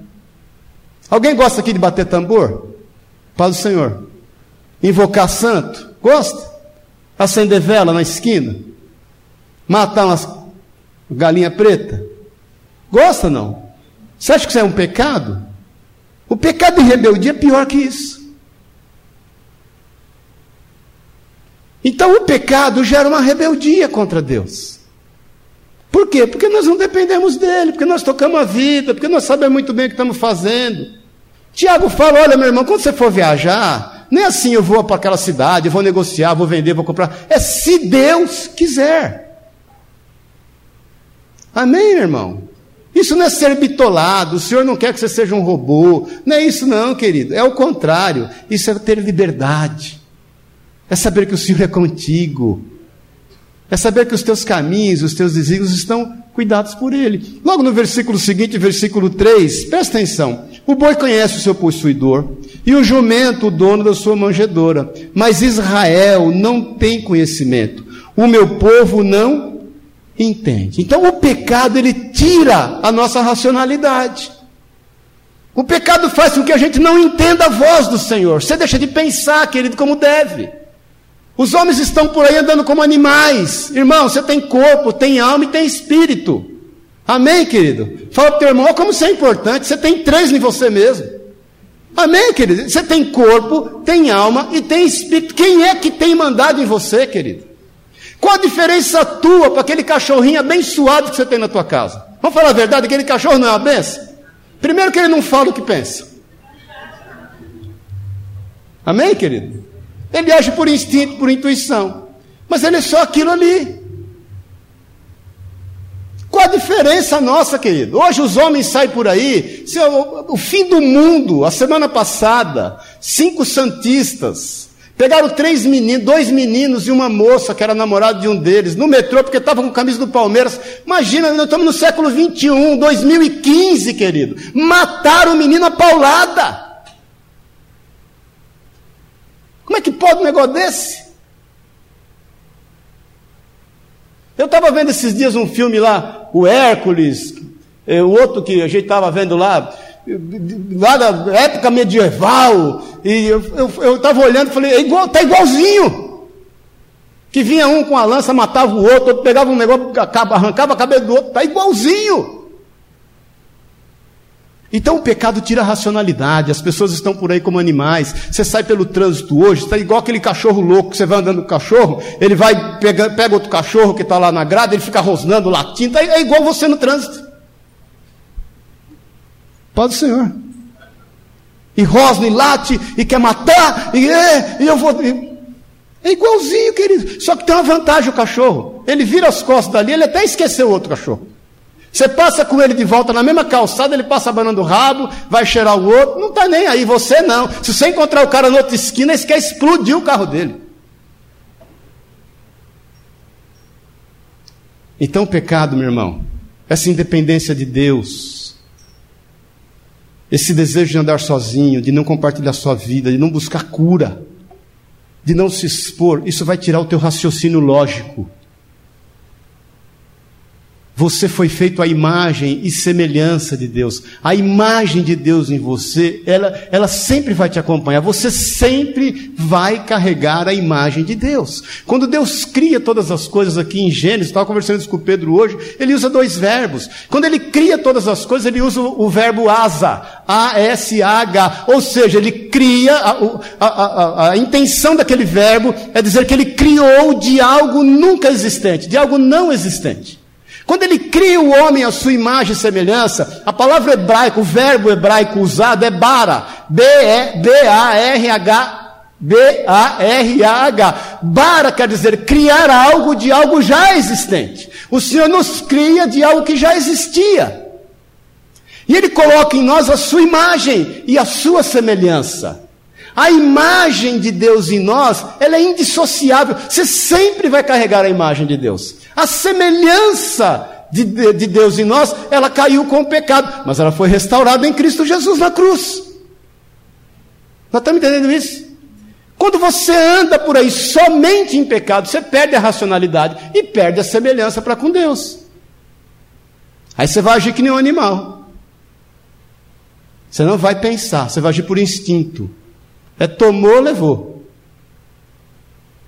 A: Alguém gosta aqui de bater tambor? Paz do Senhor. Invocar santo? Gosta? Acender vela na esquina? Matar umas galinha preta? Gosta não? Você acha que isso é um pecado? O pecado de rebeldia é pior que isso. Então o pecado gera uma rebeldia contra Deus. Por quê? Porque nós não dependemos dele, porque nós tocamos a vida, porque nós sabemos muito bem o que estamos fazendo. Tiago fala: olha, meu irmão, quando você for viajar, nem assim eu vou para aquela cidade, vou negociar, vou vender, vou comprar. É se Deus quiser. Amém, meu irmão? Isso não é ser bitolado, o Senhor não quer que você seja um robô. Não é isso, não, querido. É o contrário. Isso é ter liberdade. É saber que o Senhor é contigo. É saber que os teus caminhos, os teus desígnios estão cuidados por Ele. Logo no versículo seguinte, versículo 3, presta atenção. O boi conhece o seu possuidor, e o jumento o dono da sua manjedoura. Mas Israel não tem conhecimento. O meu povo não entende. Então o pecado ele tira a nossa racionalidade. O pecado faz com que a gente não entenda a voz do Senhor. Você deixa de pensar, querido, como deve. Os homens estão por aí andando como animais. Irmão, você tem corpo, tem alma e tem espírito. Amém, querido? Fala para o teu irmão, como isso é importante. Você tem três em você mesmo. Amém, querido? Você tem corpo, tem alma e tem espírito. Quem é que tem mandado em você, querido? Qual a diferença tua para aquele cachorrinho abençoado que você tem na tua casa? Vamos falar a verdade, aquele cachorro não é uma benção? Primeiro que ele não fala o que pensa. Amém, querido? Ele age por instinto, por intuição. Mas ele é só aquilo ali. Qual a diferença nossa, querido? Hoje os homens saem por aí, o, fim do mundo, a semana passada, cinco santistas, pegaram três meninos, dois meninos e uma moça que era namorada de um deles, no metrô, porque estava com camisa do Palmeiras. Imagina, nós estamos no século 21, 2015, querido. Mataram o menino a paulada. Como é que pode um negócio desse? Eu estava vendo esses dias um filme lá, o Hércules, eh, o outro que a gente estava vendo lá, lá da época medieval, e eu estava olhando e falei, é igual, tá igualzinho. Que vinha um com a lança, matava o outro, outro pegava um negócio, arrancava a cabeça do outro, está igualzinho. Então o pecado tira a racionalidade, as pessoas estão por aí como animais. Você sai pelo trânsito hoje, está igual aquele cachorro louco, você vai andando com o cachorro, ele vai, pega, pega outro cachorro que está lá na grada, ele fica rosnando, latindo, é igual você no trânsito. Pode, Senhor. E rosna, e late, e quer matar, e, é, e eu vou. E, é igualzinho, querido. Só que tem uma vantagem o cachorro. Ele vira as costas dali, ele até esqueceu o outro cachorro. Você passa com ele de volta na mesma calçada, ele passa abanando o rabo, vai cheirar o outro, não está nem aí, você não. Se você encontrar o cara na outra esquina, você quer explodir o carro dele. Então o pecado, meu irmão, essa independência de Deus, esse desejo de andar sozinho, de não compartilhar sua vida, de não buscar cura, de não se expor, isso vai tirar o teu raciocínio lógico. Você foi feito à imagem e semelhança de Deus. A imagem de Deus em você, ela, ela sempre vai te acompanhar. Você sempre vai carregar a imagem de Deus. Quando Deus cria todas as coisas aqui em Gênesis, estava conversando isso com o Pedro hoje, ele usa dois verbos. Quando ele cria todas as coisas, ele usa o, verbo asa, A-S-A-H. Ou seja, ele cria, a, a, a, a intenção daquele verbo é dizer que ele criou de algo nunca existente, de algo não existente. Quando ele cria o homem à sua imagem e semelhança, a palavra hebraica, o verbo hebraico usado é bara, B-E-B-A-R-H, B-A-R-A-H. Bara quer dizer criar algo de algo já existente. O Senhor nos cria de algo que já existia. E Ele coloca em nós a sua imagem e a sua semelhança. A imagem de Deus em nós, ela é indissociável. Você sempre vai carregar a imagem de Deus. A semelhança de, de, de Deus em nós, ela caiu com o pecado, mas ela foi restaurada em Cristo Jesus na cruz. Nós estamos entendendo isso? Quando você anda por aí somente em pecado, você perde a racionalidade e perde a semelhança para com Deus. Aí você vai agir que nem um animal. Você não vai pensar, você vai agir por instinto. É tomou, levou.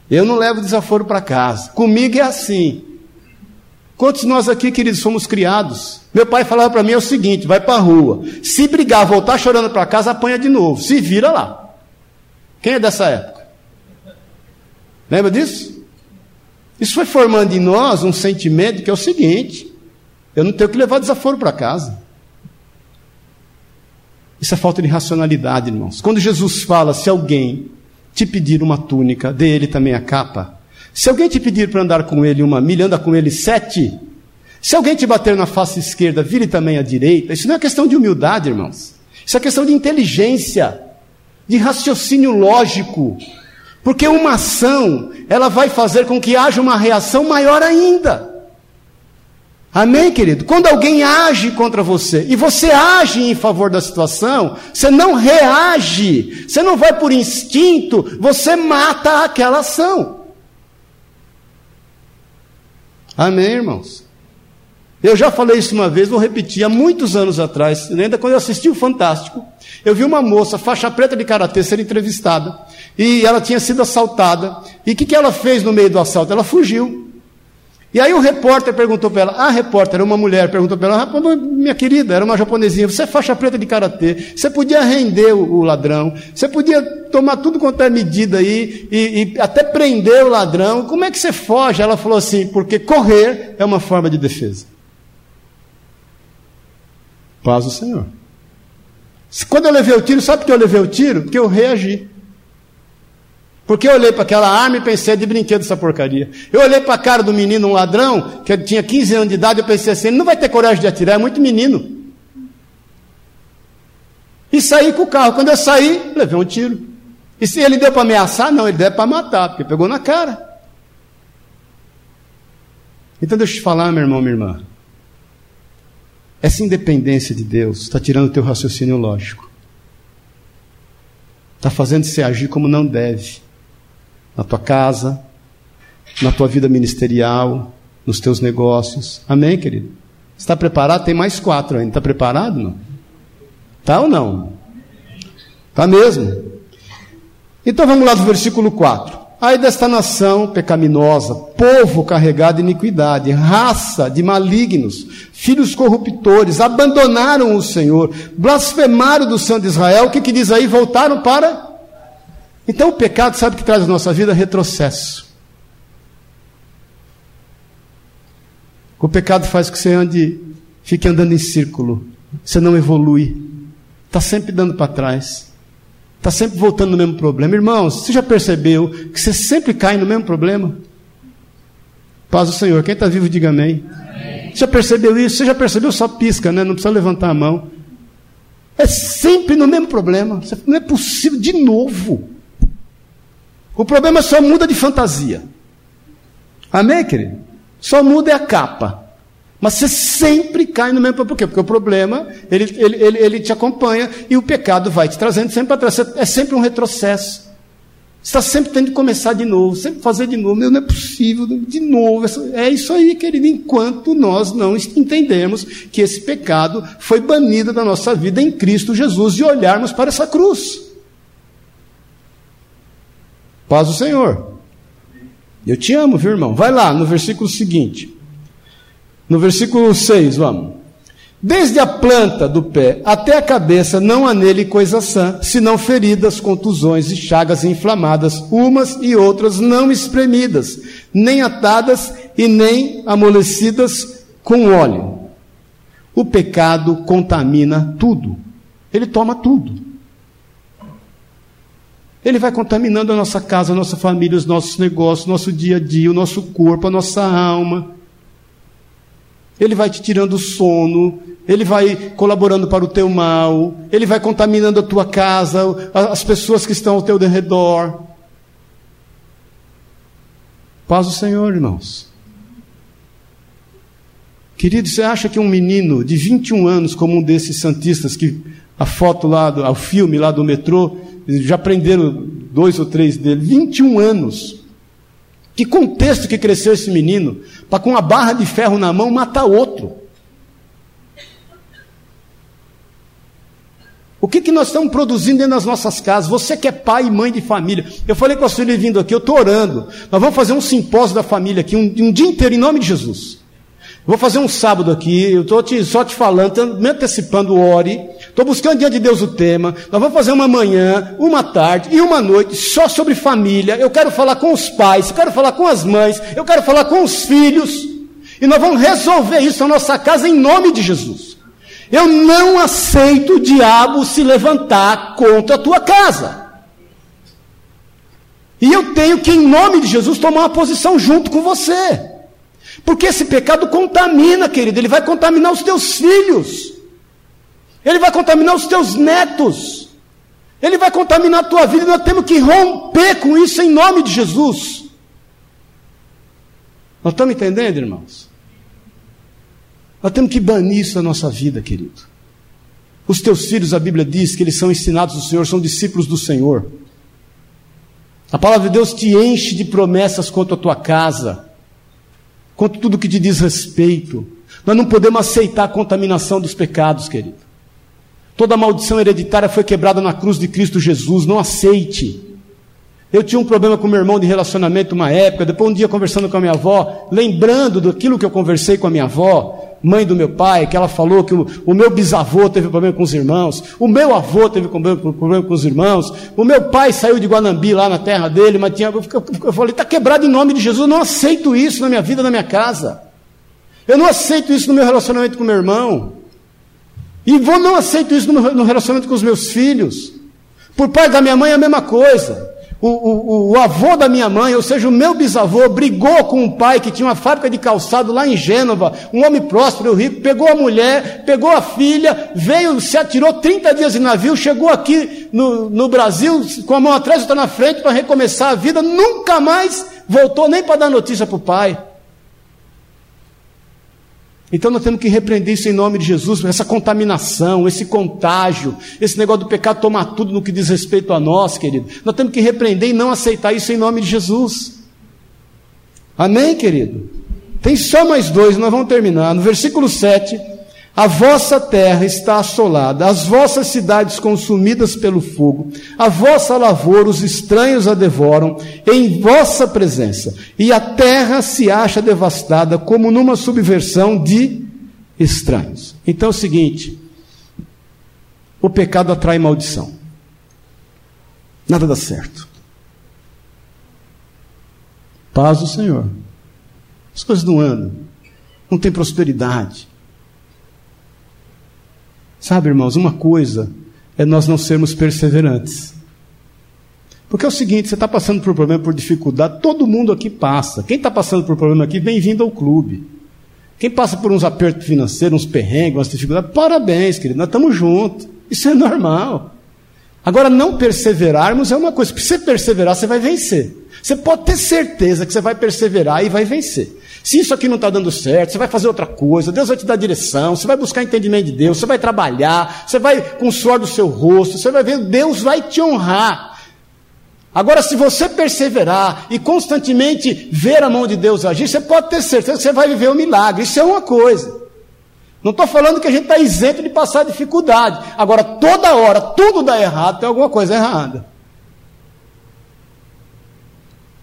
A: Eu não levo desaforo para casa. Comigo é assim. Quantos de nós aqui, queridos, somos criados? Meu pai falava para mim é o seguinte: vai para a rua. Se brigar, voltar chorando para casa, apanha de novo. Se vira lá. Quem é dessa época? Lembra disso? Isso foi formando em nós um sentimento que é o seguinte: eu não tenho que levar desaforo para casa. Isso é falta de racionalidade, irmãos. Quando Jesus fala, se alguém te pedir uma túnica, dê ele também a capa. Se alguém te pedir para andar com ele uma milha, anda com ele sete. Se alguém te bater na face esquerda, vire também à direita. Isso não é questão de humildade, irmãos. Isso é questão de inteligência, de raciocínio lógico. Porque uma ação, ela vai fazer com que haja uma reação maior ainda. Amém, querido? Quando alguém age contra você e você age em favor da situação, você não reage, você não vai por instinto, você mata aquela ação. Amém, irmãos? Eu já falei isso uma vez, vou repetir, há muitos anos atrás, ainda quando eu assisti o Fantástico, eu vi uma moça, faixa preta de karatê, ser entrevistada, e ela tinha sido assaltada, e o que, que ela fez no meio do assalto? Ela fugiu. E aí o repórter perguntou para ela, a repórter, era uma mulher, perguntou para ela, ah, minha querida, era uma japonesinha, você é faixa preta de karatê, você podia render o, o ladrão, você podia tomar tudo quanto é medida aí, e, e até prender o ladrão, como é que você foge? Ela falou assim, porque correr é uma forma de defesa. Paz o Senhor. Quando eu levei o tiro, sabe por que eu levei o tiro? Porque eu reagi. Porque eu olhei para aquela arma e pensei é de brinquedo essa porcaria. Eu olhei para a cara do menino, um ladrão, que tinha 15 anos de idade, eu pensei assim, ele não vai ter coragem de atirar, é muito menino. E saí com o carro. Quando eu saí, levei um tiro. E se ele deu para ameaçar? Não, ele deu para matar, porque pegou na cara. Então deixa eu te falar, meu irmão, minha irmã. Essa independência de Deus está tirando o teu raciocínio lógico. Está fazendo você agir como não deve na tua casa, na tua vida ministerial, nos teus negócios. Amém, querido? Está preparado? Tem mais quatro ainda. Está preparado? Não? Tá ou não? Tá mesmo. Então vamos lá do versículo 4. Ai desta nação pecaminosa, povo carregado de iniquidade, raça de malignos, filhos corruptores, abandonaram o Senhor, blasfemaram do Santo Israel, o que, que diz aí? Voltaram para então o pecado, sabe que traz à nossa vida? Retrocesso. O pecado faz com que você ande, fique andando em círculo. Você não evolui. Está sempre dando para trás. Está sempre voltando no mesmo problema. Irmãos, você já percebeu que você sempre cai no mesmo problema? Paz do Senhor. Quem está vivo, diga amém. amém. Já percebeu isso? Você já percebeu? Só pisca, né? Não precisa levantar a mão. É sempre no mesmo problema. Não é possível de novo. O problema só muda de fantasia. Amém, querido? Só muda é a capa. Mas você sempre cai no mesmo. Por quê? Porque o problema, ele, ele, ele, ele te acompanha e o pecado vai te trazendo sempre para trás. É sempre um retrocesso. está sempre tendo que começar de novo, sempre fazer de novo. Meu, não é possível, de novo. É isso aí, querido, enquanto nós não entendemos que esse pecado foi banido da nossa vida em Cristo Jesus e olharmos para essa cruz. Paz do Senhor. Eu te amo, viu, irmão? Vai lá no versículo seguinte. No versículo 6, vamos. Desde a planta do pé até a cabeça não há nele coisa sã, senão feridas, contusões e chagas inflamadas, umas e outras não espremidas, nem atadas e nem amolecidas com óleo. O pecado contamina tudo. Ele toma tudo. Ele vai contaminando a nossa casa, a nossa família, os nossos negócios, nosso dia a dia, o nosso corpo, a nossa alma. Ele vai te tirando o sono, ele vai colaborando para o teu mal, ele vai contaminando a tua casa, as pessoas que estão ao teu redor. Paz do Senhor, irmãos. Querido, você acha que um menino de 21 anos, como um desses santistas, que a foto lá, do, o filme lá do metrô, já prenderam dois ou três dele, 21 anos. Que contexto que cresceu esse menino para com a barra de ferro na mão matar outro? O que, que nós estamos produzindo dentro das nossas casas? Você que é pai e mãe de família. Eu falei com a sua vindo aqui, eu estou orando. Nós vamos fazer um simpósio da família aqui, um, um dia inteiro, em nome de Jesus. Vou fazer um sábado aqui, eu estou só te falando, me antecipando, ore. Estou buscando diante de Deus o tema. Nós vamos fazer uma manhã, uma tarde e uma noite só sobre família. Eu quero falar com os pais, eu quero falar com as mães, eu quero falar com os filhos. E nós vamos resolver isso na nossa casa em nome de Jesus. Eu não aceito o diabo se levantar contra a tua casa. E eu tenho que, em nome de Jesus, tomar uma posição junto com você. Porque esse pecado contamina, querido, ele vai contaminar os teus filhos, ele vai contaminar os teus netos, ele vai contaminar a tua vida, nós temos que romper com isso em nome de Jesus. Nós estamos entendendo, irmãos? Nós temos que banir isso da nossa vida, querido. Os teus filhos, a Bíblia diz que eles são ensinados do Senhor, são discípulos do Senhor. A palavra de Deus te enche de promessas quanto à tua casa, quanto tudo que te diz respeito. Nós não podemos aceitar a contaminação dos pecados, querido. Toda maldição hereditária foi quebrada na cruz de Cristo Jesus, não aceite. Eu tinha um problema com meu irmão de relacionamento uma época, depois um dia conversando com a minha avó, lembrando daquilo que eu conversei com a minha avó, mãe do meu pai, que ela falou que o, o meu bisavô teve problema com os irmãos, o meu avô teve problema, problema com os irmãos, o meu pai saiu de Guanambi lá na terra dele, mas tinha, eu, eu falei, está quebrado em nome de Jesus, eu não aceito isso na minha vida, na minha casa. Eu não aceito isso no meu relacionamento com meu irmão. E vou não aceito isso no, relacionamento com os meus filhos. Por parte da minha mãe é a mesma coisa. O, o, o, avô da minha mãe, ou seja, o meu bisavô, brigou com um pai que tinha uma fábrica de calçado lá em Gênova, um homem próspero, rico, pegou a mulher, pegou a filha, veio, se atirou 30 dias em navio, chegou aqui no, no Brasil, com a mão atrás e outra na frente, para recomeçar a vida, nunca mais voltou nem para dar notícia para o pai. Então nós temos que repreender isso em nome de Jesus, essa contaminação, esse contágio, esse negócio do pecado tomar tudo no que diz respeito a nós, querido. Nós temos que repreender e não aceitar isso em nome de Jesus. Amém, querido? Tem só mais dois, nós vamos terminar. No versículo 7, a vossa terra está assolada, as vossas cidades consumidas pelo fogo, a vossa lavoura os estranhos a devoram em vossa presença, e a terra se acha devastada como numa subversão de estranhos. Então é o seguinte: o pecado atrai maldição. Nada dá certo. Paz do Senhor. As coisas não andam, não tem prosperidade Sabe, irmãos, uma coisa é nós não sermos perseverantes. Porque é o seguinte, você está passando por problema, por dificuldade, todo mundo aqui passa. Quem está passando por problema aqui, bem-vindo ao clube. Quem passa por uns apertos financeiros, uns perrengues, umas dificuldades, parabéns, querido, nós estamos juntos. Isso é normal. Agora, não perseverarmos é uma coisa. Se você perseverar, você vai vencer. Você pode ter certeza que você vai perseverar e vai vencer. Se isso aqui não está dando certo, você vai fazer outra coisa, Deus vai te dar direção, você vai buscar entendimento de Deus, você vai trabalhar, você vai com o suor do seu rosto, você vai ver, Deus vai te honrar. Agora, se você perseverar e constantemente ver a mão de Deus agir, você pode ter certeza que você vai viver um milagre. Isso é uma coisa. Não estou falando que a gente está isento de passar dificuldade. Agora, toda hora, tudo dá errado, tem alguma coisa errada.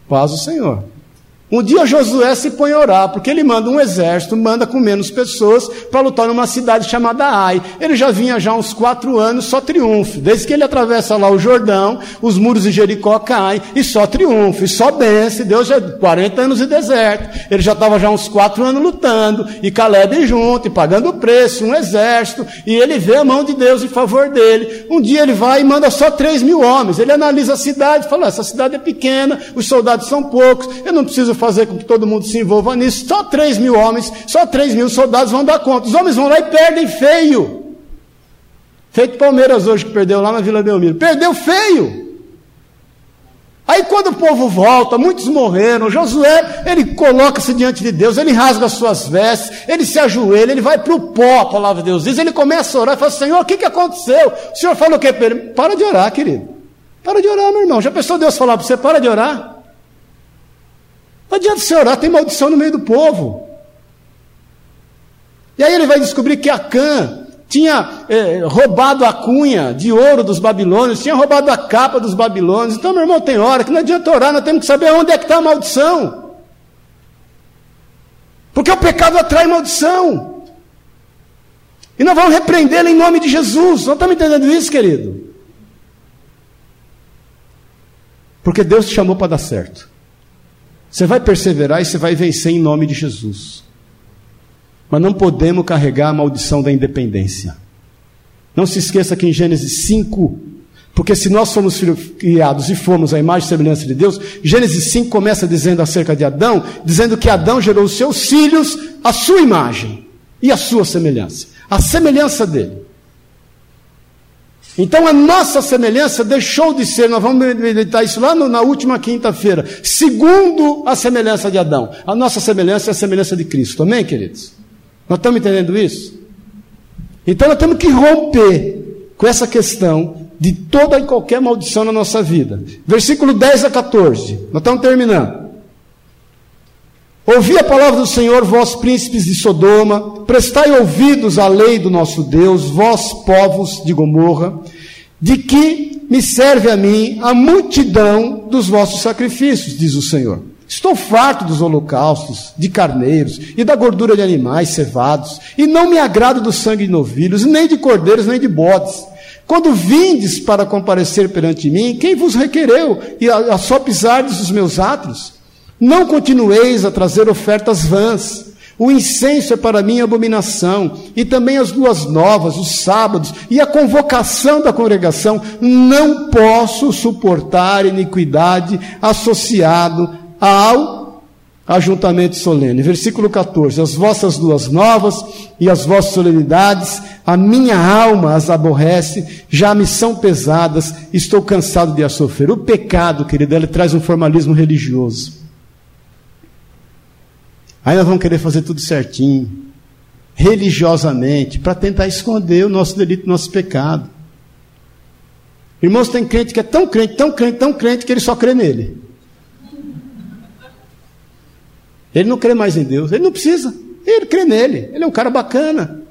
A: Paz o Senhor. Um dia Josué se põe a orar, porque ele manda um exército, manda com menos pessoas, para lutar numa cidade chamada Ai. Ele já vinha já uns quatro anos, só triunfo. Desde que ele atravessa lá o Jordão, os muros de Jericó caem, e só triunfo, e só benção. Deus já 40 anos de deserto. Ele já estava já uns quatro anos lutando, e Caleb junto, e pagando o preço, um exército, e ele vê a mão de Deus em favor dele. Um dia ele vai e manda só três mil homens. Ele analisa a cidade, fala: essa cidade é pequena, os soldados são poucos, eu não preciso fazer com que todo mundo se envolva nisso. Só 3 mil homens, só 3 mil soldados vão dar conta. Os homens vão lá e perdem feio. Feito Palmeiras hoje que perdeu lá na Vila Belmiro. Perdeu feio. Aí quando o povo volta, muitos morreram, Josué, ele coloca-se diante de Deus, ele rasga as suas vestes, ele se ajoelha, ele vai para o pó, a palavra de Deus diz, ele começa a orar e fala, Senhor, o que, que aconteceu? O Senhor falou o que? Para de orar, querido. Para de orar, meu irmão. Já pensou Deus falar para você, para de orar? Não adianta você orar, tem maldição no meio do povo. E aí ele vai descobrir que Acã tinha é, roubado a cunha de ouro dos babilônios, tinha roubado a capa dos babilônios. Então, meu irmão, tem hora que não adianta orar, nós temos que saber onde é que está a maldição. Porque o pecado atrai maldição. E nós vamos repreendê-la em nome de Jesus. Não estamos entendendo isso, querido? Porque Deus te chamou para dar certo. Você vai perseverar e você vai vencer em nome de Jesus. Mas não podemos carregar a maldição da independência. Não se esqueça que em Gênesis 5, porque se nós somos criados e fomos a imagem e semelhança de Deus, Gênesis 5 começa dizendo acerca de Adão, dizendo que Adão gerou os seus filhos à sua imagem e à sua semelhança, a semelhança dele. Então a nossa semelhança deixou de ser, nós vamos meditar isso lá no, na última quinta-feira, segundo a semelhança de Adão. A nossa semelhança é a semelhança de Cristo, amém, queridos? Nós estamos entendendo isso? Então nós temos que romper com essa questão de toda e qualquer maldição na nossa vida. Versículo 10 a 14, nós estamos terminando. Ouvi a palavra do Senhor, vós príncipes de Sodoma, prestai ouvidos à lei do nosso Deus, vós povos de Gomorra, de que me serve a mim a multidão dos vossos sacrifícios, diz o Senhor. Estou farto dos holocaustos, de carneiros e da gordura de animais cevados, e não me agrado do sangue de novilhos, nem de cordeiros, nem de bodes. Quando vindes para comparecer perante mim, quem vos requereu e a, a só pisardes os meus atos? Não continueis a trazer ofertas vãs. O incenso é para mim abominação, e também as luas novas, os sábados e a convocação da congregação. Não posso suportar iniquidade associado ao ajuntamento solene. Versículo 14: As vossas luas novas e as vossas solenidades, a minha alma as aborrece, já me são pesadas, estou cansado de as sofrer. O pecado, querido, ele traz um formalismo religioso. Aí nós vamos querer fazer tudo certinho, religiosamente, para tentar esconder o nosso delito, o nosso pecado. Irmãos, tem crente que é tão crente, tão crente, tão crente, que ele só crê nele. Ele não crê mais em Deus, ele não precisa, ele crê nele, ele é um cara bacana.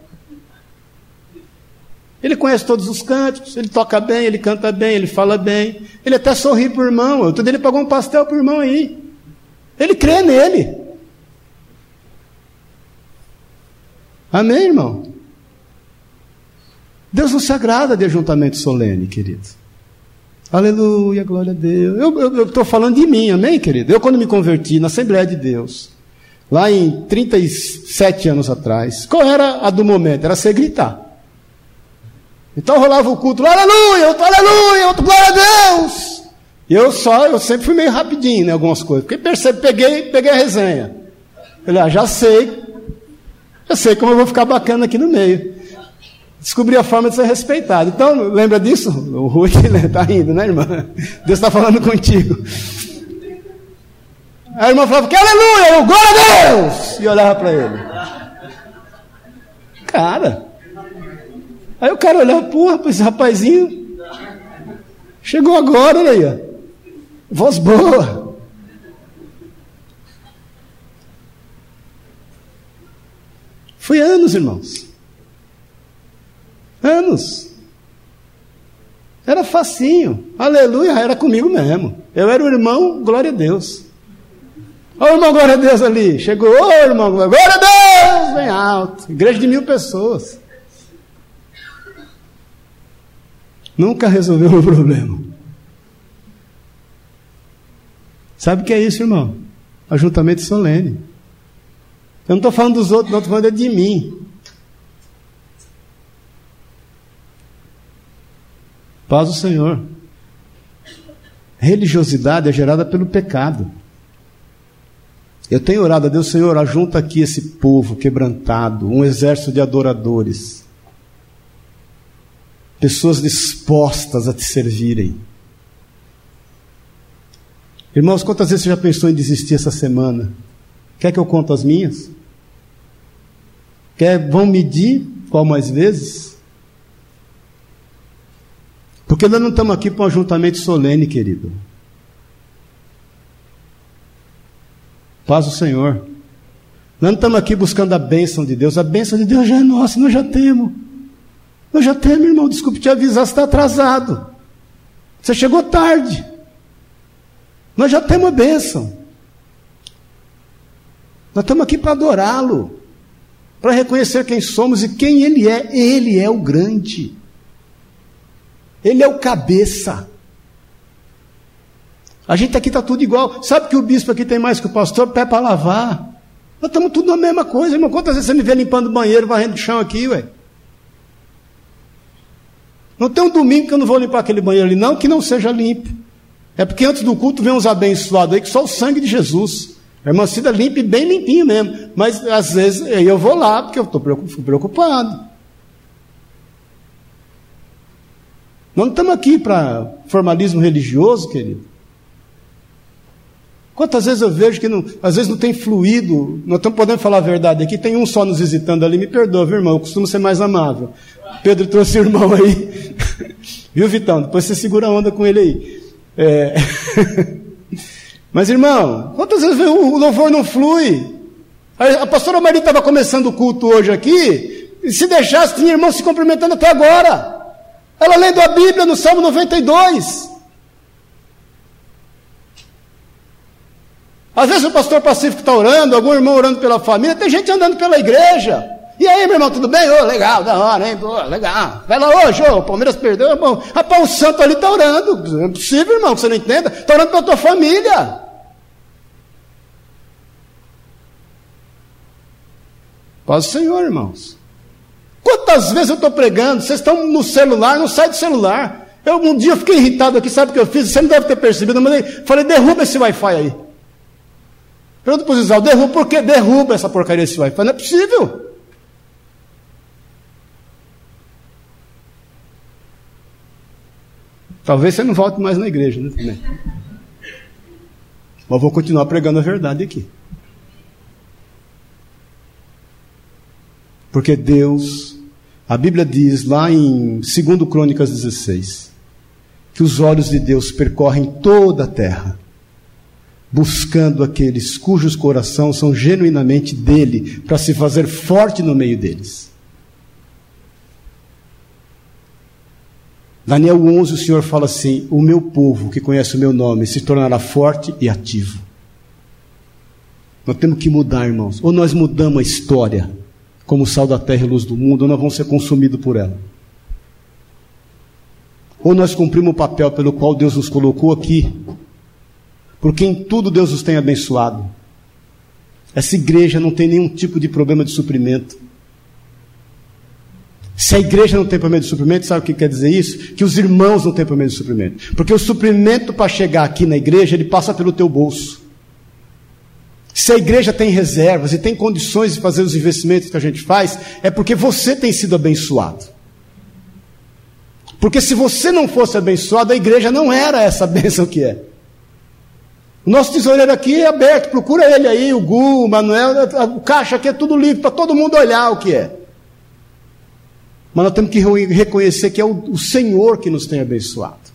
A: Ele conhece todos os cânticos, ele toca bem, ele canta bem, ele fala bem, ele até sorri para o irmão. Outro dia ele pagou um pastel para o irmão aí. Ele crê nele. Amém, irmão? Deus não se agrada de ajuntamento solene, querido. Aleluia, glória a Deus. Eu estou falando de mim, amém, querido? Eu, quando me converti na Assembleia de Deus, lá em 37 anos atrás, qual era a do momento? Era você gritar. Então rolava o culto, aleluia, outro, aleluia, outro, glória a Deus. E eu só, eu sempre fui meio rapidinho em né, algumas coisas, porque percebi, peguei, peguei a resenha. Falei, ah, já sei eu sei como eu vou ficar bacana aqui no meio. Descobri a forma de ser respeitado. Então, lembra disso? O Rui está indo, né, irmã? Deus está falando contigo. A irmã falava, que aleluia, eu, glória a Deus! E olhava para ele. Cara. Aí o cara olhava, porra, esse rapazinho chegou agora, olha aí. Voz boa. Foi anos, irmãos. Anos. Era facinho. Aleluia, era comigo mesmo. Eu era o irmão, glória a Deus. Ô irmão, glória a Deus ali. Chegou, ô irmão, glória a Deus! Bem alto. Igreja de mil pessoas. Nunca resolveu o problema. Sabe o que é isso, irmão? Ajuntamento solene. Eu não estou falando dos outros, não estou falando de mim. Paz do Senhor. Religiosidade é gerada pelo pecado. Eu tenho orado a Deus, Senhor, ajunta aqui esse povo quebrantado, um exército de adoradores, pessoas dispostas a te servirem. Irmãos, quantas vezes você já pensou em desistir essa semana? Quer que eu conte as minhas? Quer, vão medir qual mais vezes? Porque nós não estamos aqui para um ajuntamento solene, querido. Paz o Senhor. Nós não estamos aqui buscando a bênção de Deus. A bênção de Deus já é nossa, nós já temos. Nós já temos, irmão. Desculpe te avisar, você está atrasado. Você chegou tarde. Nós já temos a bênção. Nós estamos aqui para adorá-lo, para reconhecer quem somos e quem Ele é. Ele é o grande. Ele é o cabeça. A gente aqui está tudo igual. Sabe que o bispo aqui tem mais que o pastor? Pé para lavar. Nós estamos tudo na mesma coisa, irmão. Quantas vezes você me vê limpando o banheiro, varrendo o chão aqui, ué? Não tem um domingo que eu não vou limpar aquele banheiro ali, não, que não seja limpo. É porque antes do culto vem uns abençoados aí que só o sangue de Jesus. A irmã Cida limpa bem limpinho mesmo. Mas às vezes eu vou lá porque eu estou preocupado. Nós não estamos aqui para formalismo religioso, querido. Quantas vezes eu vejo que não, às vezes não tem fluído, nós estamos podendo falar a verdade aqui, tem um só nos visitando ali, me perdoa, viu, irmão? Eu costumo ser mais amável. Pedro trouxe o irmão aí. viu, Vitão? Depois você segura a onda com ele aí. É... Mas, irmão, quantas vezes o louvor não flui? A pastora Maria estava começando o culto hoje aqui, e se deixasse, tinha irmão se cumprimentando até agora. Ela lendo a Bíblia no Salmo 92. Às vezes o pastor pacífico está orando, algum irmão orando pela família, tem gente andando pela igreja. E aí, meu irmão, tudo bem? Ô, oh, legal, da hora, hein? Pô, legal. Vai lá hoje, ô, o Palmeiras perdeu, irmão. Rapaz, o santo ali está orando. Não é possível, irmão, que você não entenda. Está orando pela tua família. Paz o Senhor, irmãos. Quantas vezes eu estou pregando, vocês estão no celular, não sai do celular. Eu um dia fiquei irritado aqui, sabe o que eu fiz? Você não deve ter percebido, mas falei, derruba esse Wi-Fi aí. Pergunta para o Zizal, derruba, por que derruba essa porcaria desse Wi-Fi? Não é possível. Talvez você não volte mais na igreja, né? Mas vou continuar pregando a verdade aqui. Porque Deus, a Bíblia diz lá em 2 Crônicas 16, que os olhos de Deus percorrem toda a terra buscando aqueles cujos corações são genuinamente dele, para se fazer forte no meio deles. Daniel 11, o Senhor fala assim: O meu povo que conhece o meu nome se tornará forte e ativo. Nós temos que mudar, irmãos. Ou nós mudamos a história, como sal da terra e luz do mundo, ou nós vamos ser consumidos por ela. Ou nós cumprimos o papel pelo qual Deus nos colocou aqui, porque em tudo Deus os tem abençoado. Essa igreja não tem nenhum tipo de problema de suprimento. Se a igreja não tem problema de suprimento, sabe o que quer dizer isso? Que os irmãos não têm problema de suprimento. Porque o suprimento para chegar aqui na igreja, ele passa pelo teu bolso. Se a igreja tem reservas e tem condições de fazer os investimentos que a gente faz, é porque você tem sido abençoado. Porque se você não fosse abençoado, a igreja não era essa bênção que é. O nosso tesoureiro aqui é aberto, procura ele aí, o Gu, o Manuel, o caixa aqui é tudo livre para todo mundo olhar o que é. Mas nós temos que reconhecer que é o, o Senhor que nos tem abençoado.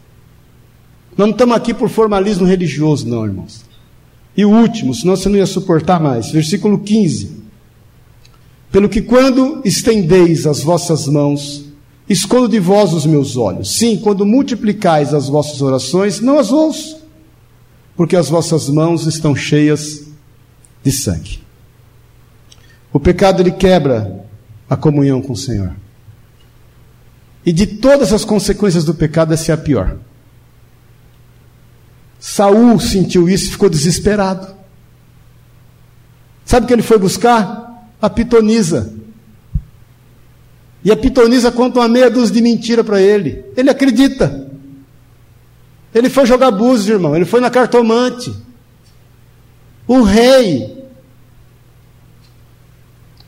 A: Nós não estamos aqui por formalismo religioso, não, irmãos. E o último, senão você não ia suportar mais. Versículo 15. Pelo que quando estendeis as vossas mãos, escondo de vós os meus olhos. Sim, quando multiplicais as vossas orações, não as ouço, porque as vossas mãos estão cheias de sangue. O pecado ele quebra a comunhão com o Senhor. E de todas as consequências do pecado, essa é a pior. Saul sentiu isso e ficou desesperado. Sabe o que ele foi buscar? A pitonisa. E a pitonisa conta uma meia dúzia de mentira para ele. Ele acredita. Ele foi jogar búzios, irmão. Ele foi na cartomante. O rei.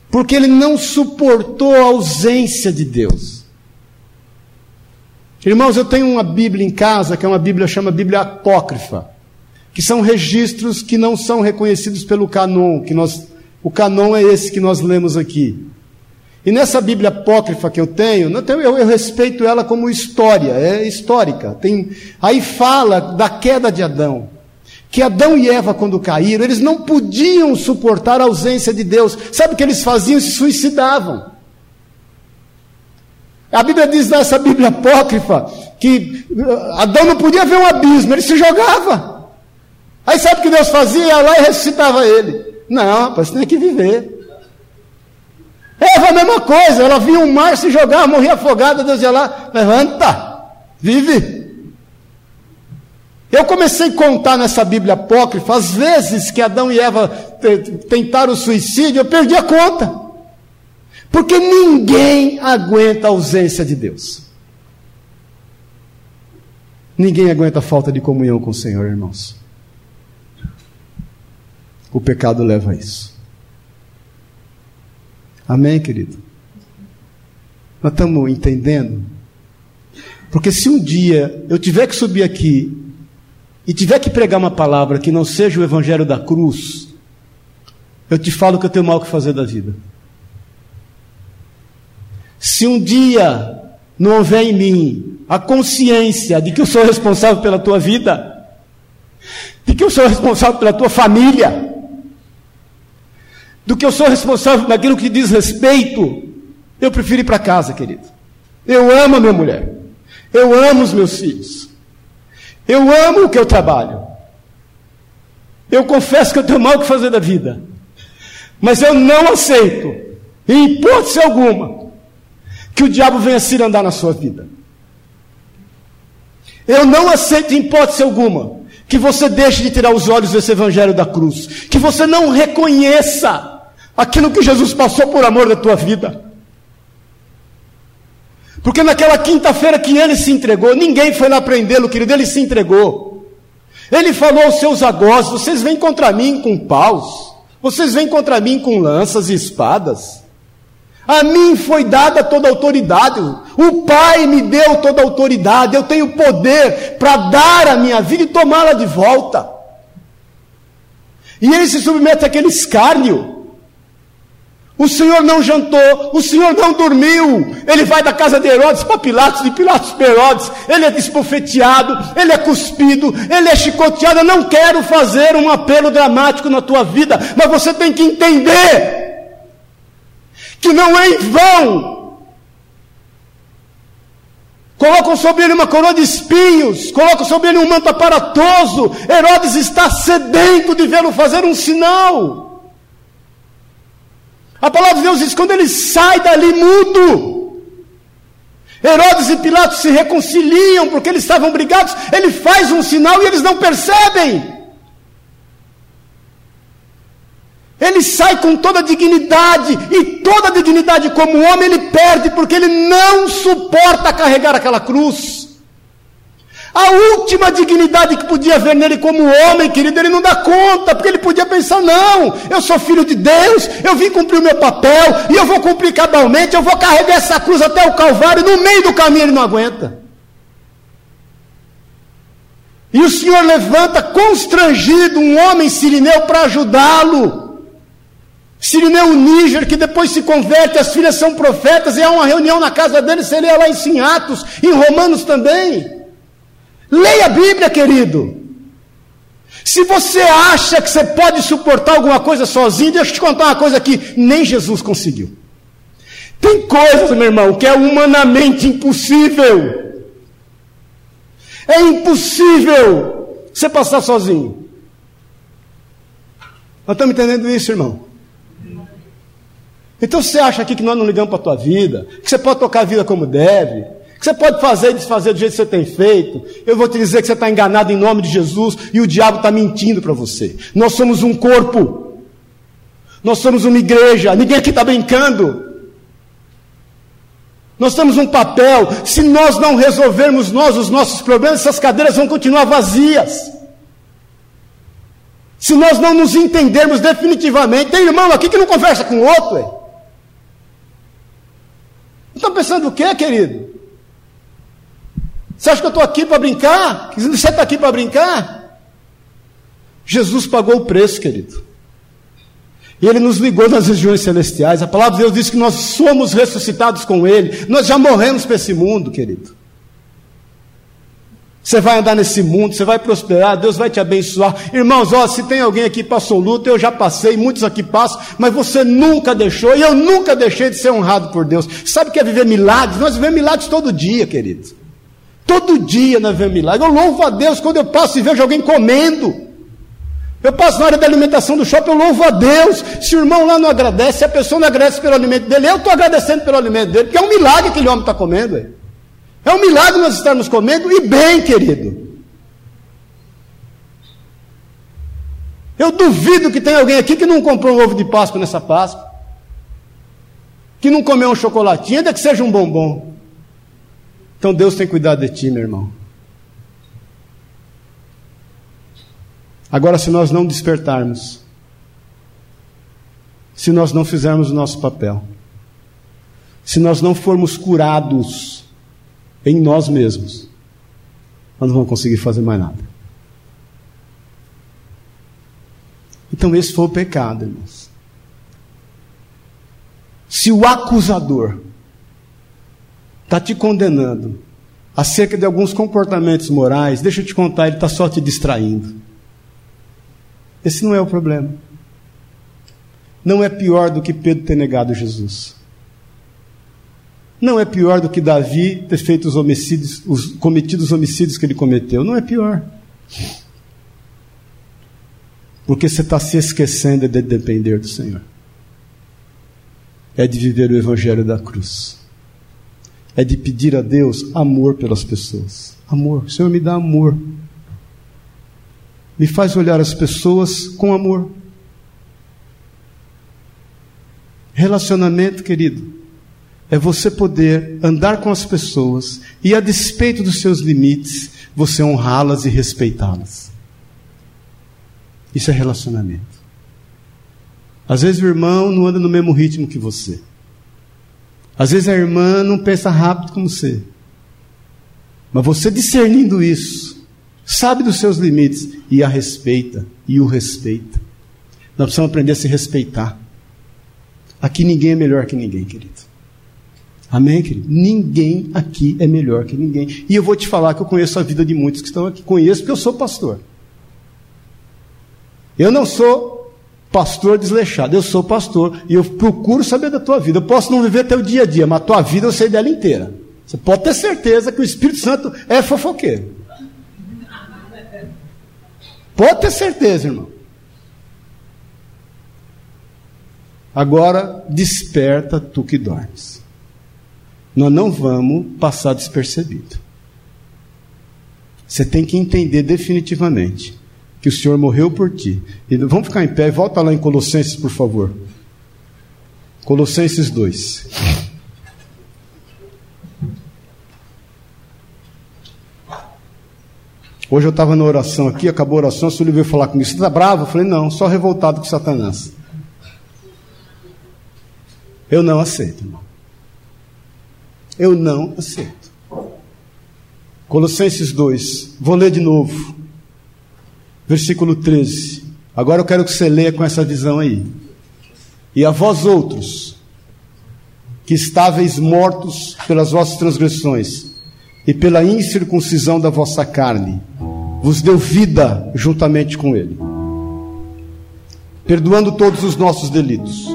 A: Porque ele não suportou a ausência de Deus. Irmãos, eu tenho uma Bíblia em casa, que é uma Bíblia chama Bíblia apócrifa, que são registros que não são reconhecidos pelo canon, que nós, o canon é esse que nós lemos aqui. E nessa Bíblia apócrifa que eu tenho, eu, eu, respeito ela como história, é histórica. Tem, aí fala da queda de Adão. Que Adão e Eva, quando caíram, eles não podiam suportar a ausência de Deus. Sabe o que eles faziam? Se suicidavam. A Bíblia diz nessa Bíblia apócrifa que uh, Adão não podia ver um abismo, ele se jogava. Aí sabe o que Deus fazia? Ia lá e ressuscitava ele. Não, rapaz, você tem que viver. Eva a mesma coisa, ela via um mar se jogar, morria afogada, Deus ia lá, levanta, vive. Eu comecei a contar nessa Bíblia apócrifa as vezes que Adão e Eva tentaram o suicídio, eu perdi a conta. Porque ninguém aguenta a ausência de Deus. Ninguém aguenta a falta de comunhão com o Senhor, irmãos. O pecado leva a isso. Amém, querido? Nós estamos entendendo? Porque se um dia eu tiver que subir aqui e tiver que pregar uma palavra que não seja o evangelho da cruz, eu te falo que eu tenho mal o que fazer da vida. Se um dia não houver em mim a consciência de que eu sou responsável pela tua vida, de que eu sou responsável pela tua família, do que eu sou responsável naquilo que diz respeito, eu prefiro ir para casa, querido. Eu amo a minha mulher. Eu amo os meus filhos. Eu amo o que eu trabalho. Eu confesso que eu tenho mal o que fazer da vida. Mas eu não aceito, em hipótese alguma, que o diabo venha se andar na sua vida. Eu não aceito, em hipótese alguma, que você deixe de tirar os olhos desse evangelho da cruz, que você não reconheça aquilo que Jesus passou por amor da tua vida. Porque naquela quinta-feira que ele se entregou, ninguém foi lá prendê-lo, querido, ele se entregou. Ele falou aos seus agós: vocês vêm contra mim com paus, vocês vêm contra mim com lanças e espadas. A mim foi dada toda a autoridade. O Pai me deu toda a autoridade. Eu tenho poder para dar a minha vida e tomá-la de volta. E ele se submete àquele escárnio. O Senhor não jantou, o Senhor não dormiu. Ele vai da casa de Herodes para Pilatos, de Pilatos para Herodes. Ele é despofeteado, ele é cuspido, ele é chicoteado. Eu não quero fazer um apelo dramático na tua vida, mas você tem que entender que não é em vão. Colocam sobre ele uma coroa de espinhos, colocam sobre ele um manto aparatoso. Herodes está sedento de vê-lo fazer um sinal. A palavra de Deus diz: quando ele sai dali mudo, Herodes e Pilatos se reconciliam porque eles estavam brigados. Ele faz um sinal e eles não percebem. Ele sai com toda dignidade, e toda dignidade como homem ele perde, porque ele não suporta carregar aquela cruz. A última dignidade que podia ver nele como homem, querido, ele não dá conta, porque ele podia pensar: não, eu sou filho de Deus, eu vim cumprir o meu papel, e eu vou cumprir cabalmente, eu vou carregar essa cruz até o Calvário, no meio do caminho ele não aguenta. E o Senhor levanta constrangido um homem sirineu para ajudá-lo. Sirineu Níger, que depois se converte, as filhas são profetas, e há uma reunião na casa dele, você lê lá em Atos, em Romanos também. Leia a Bíblia, querido. Se você acha que você pode suportar alguma coisa sozinho, deixa eu te contar uma coisa que nem Jesus conseguiu. Tem coisas, meu irmão, que é humanamente impossível. É impossível você passar sozinho. Nós estamos entendendo isso, irmão? Então você acha aqui que nós não ligamos para a tua vida, que você pode tocar a vida como deve, que você pode fazer e desfazer do jeito que você tem feito. Eu vou te dizer que você está enganado em nome de Jesus e o diabo está mentindo para você. Nós somos um corpo, nós somos uma igreja, ninguém aqui está brincando. Nós temos um papel, se nós não resolvermos nós os nossos problemas, essas cadeiras vão continuar vazias. Se nós não nos entendermos definitivamente, tem irmão aqui que não conversa com outro. Ué. Está pensando o quê, querido? Você acha que eu estou aqui para brincar? Você está aqui para brincar? Jesus pagou o preço, querido. E ele nos ligou nas regiões celestiais. A palavra de Deus diz que nós somos ressuscitados com ele. Nós já morremos para esse mundo, querido. Você vai andar nesse mundo, você vai prosperar, Deus vai te abençoar. Irmãos, ó, se tem alguém aqui que passou luta, eu já passei, muitos aqui passam, mas você nunca deixou, e eu nunca deixei de ser honrado por Deus. Sabe o que é viver milagres? Nós vivemos milagres todo dia, queridos. Todo dia nós vivemos milagres. Eu louvo a Deus quando eu passo e vejo alguém comendo. Eu passo na área da alimentação do shopping, eu louvo a Deus. Se o irmão lá não agradece, se a pessoa não agradece pelo alimento dele, eu estou agradecendo pelo alimento dele, porque é um milagre que aquele homem está comendo. Aí. É um milagre nós estarmos comendo e bem, querido. Eu duvido que tenha alguém aqui que não comprou um ovo de Páscoa nessa Páscoa. Que não comeu um chocolatinho, ainda que seja um bombom. Então Deus tem cuidado de ti, meu irmão. Agora, se nós não despertarmos, se nós não fizermos o nosso papel, se nós não formos curados em nós mesmos, nós não vamos conseguir fazer mais nada. Então, esse foi o pecado, irmãos. Se o acusador está te condenando acerca de alguns comportamentos morais, deixa eu te contar, ele está só te distraindo. Esse não é o problema. Não é pior do que Pedro ter negado Jesus. Não é pior do que Davi ter feito os homicídios, os cometidos homicídios que ele cometeu. Não é pior. Porque você está se esquecendo de depender do Senhor. É de viver o Evangelho da cruz. É de pedir a Deus amor pelas pessoas. Amor. Senhor, me dá amor. Me faz olhar as pessoas com amor. Relacionamento, querido é você poder andar com as pessoas e, a despeito dos seus limites, você honrá-las e respeitá-las. Isso é relacionamento. Às vezes o irmão não anda no mesmo ritmo que você. Às vezes a irmã não pensa rápido como você. Mas você discernindo isso, sabe dos seus limites e a respeita e o respeita. Nós precisamos aprender a se respeitar. Aqui ninguém é melhor que ninguém, querido. Amém, querido? Ninguém aqui é melhor que ninguém. E eu vou te falar que eu conheço a vida de muitos que estão aqui. Conheço porque eu sou pastor. Eu não sou pastor desleixado, eu sou pastor e eu procuro saber da tua vida. Eu posso não viver teu dia a dia, mas a tua vida eu sei dela inteira. Você pode ter certeza que o Espírito Santo é fofoqueiro. Pode ter certeza, irmão. Agora desperta tu que dormes nós não vamos passar despercebido. Você tem que entender definitivamente que o Senhor morreu por ti. E vamos ficar em pé e volta lá em Colossenses, por favor. Colossenses 2. Hoje eu estava na oração aqui, acabou a oração, a Sully veio falar comigo. Você está bravo? Eu falei, não, só revoltado com Satanás. Eu não aceito, irmão. Eu não aceito. Colossenses 2, vou ler de novo. Versículo 13. Agora eu quero que você leia com essa visão aí. E a vós outros, que estáveis mortos pelas vossas transgressões e pela incircuncisão da vossa carne, vos deu vida juntamente com Ele, perdoando todos os nossos delitos,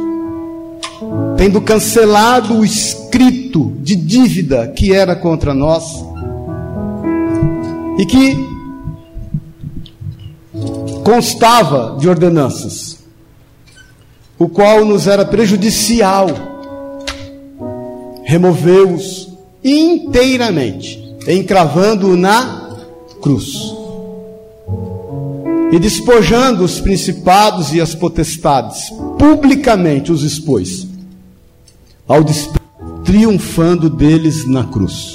A: tendo cancelado o escrito de dívida que era contra nós, e que constava de ordenanças, o qual nos era prejudicial, removeu-os inteiramente, encravando-o na cruz. E despojando os principados e as potestades, publicamente os expôs, ao triunfando deles na cruz.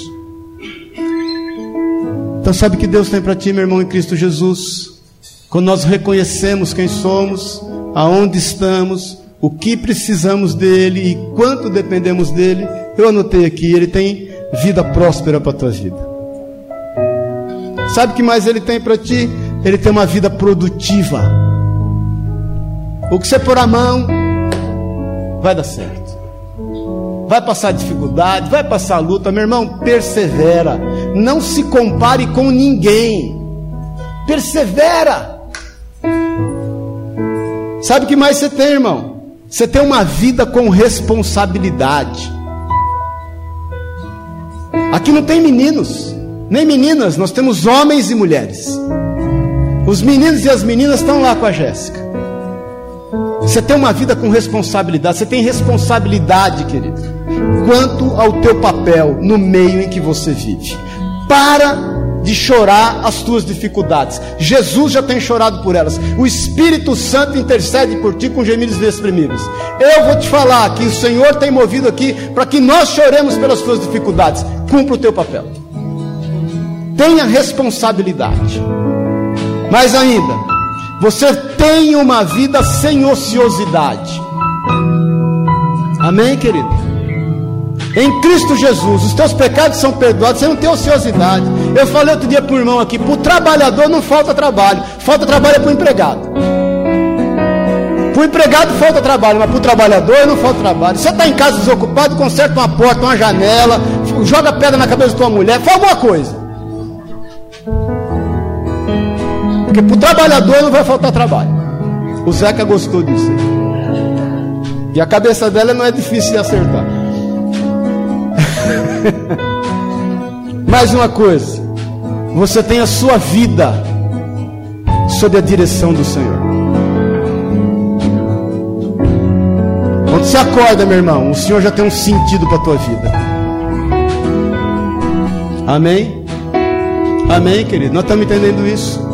A: Então, sabe que Deus tem para ti, meu irmão, em Cristo Jesus? Quando nós reconhecemos quem somos, aonde estamos, o que precisamos dele e quanto dependemos dele, eu anotei aqui, ele tem vida próspera para a tua vida. Sabe o que mais ele tem para ti? Ele tem uma vida produtiva. O que você pôr a mão, vai dar certo. Vai passar dificuldade, vai passar luta, meu irmão, persevera. Não se compare com ninguém. Persevera. Sabe o que mais você tem, irmão? Você tem uma vida com responsabilidade. Aqui não tem meninos, nem meninas, nós temos homens e mulheres. Os meninos e as meninas estão lá com a Jéssica. Você tem uma vida com responsabilidade, você tem responsabilidade, querido, quanto ao teu papel no meio em que você vive. Para de chorar as tuas dificuldades. Jesus já tem chorado por elas. O Espírito Santo intercede por ti com gemidos inexprimíveis. Eu vou te falar que o Senhor tem movido aqui para que nós choremos pelas tuas dificuldades. Cumpra o teu papel. Tenha responsabilidade. Mais ainda, você tem uma vida sem ociosidade. Amém, querido? Em Cristo Jesus, os teus pecados são perdoados, você não tem ociosidade. Eu falei outro dia para o irmão aqui: para o trabalhador não falta trabalho, falta trabalho é para o empregado. Para o empregado falta trabalho, mas para o trabalhador não falta trabalho. Você está em casa desocupado, conserta uma porta, uma janela, joga pedra na cabeça da tua mulher, faz alguma coisa. Porque para o trabalhador não vai faltar trabalho. O Zeca gostou disso. E a cabeça dela não é difícil de acertar. Mais uma coisa, você tem a sua vida sob a direção do Senhor. Quando você acorda, meu irmão, o Senhor já tem um sentido para a tua vida. Amém? Amém, querido? Nós estamos entendendo isso.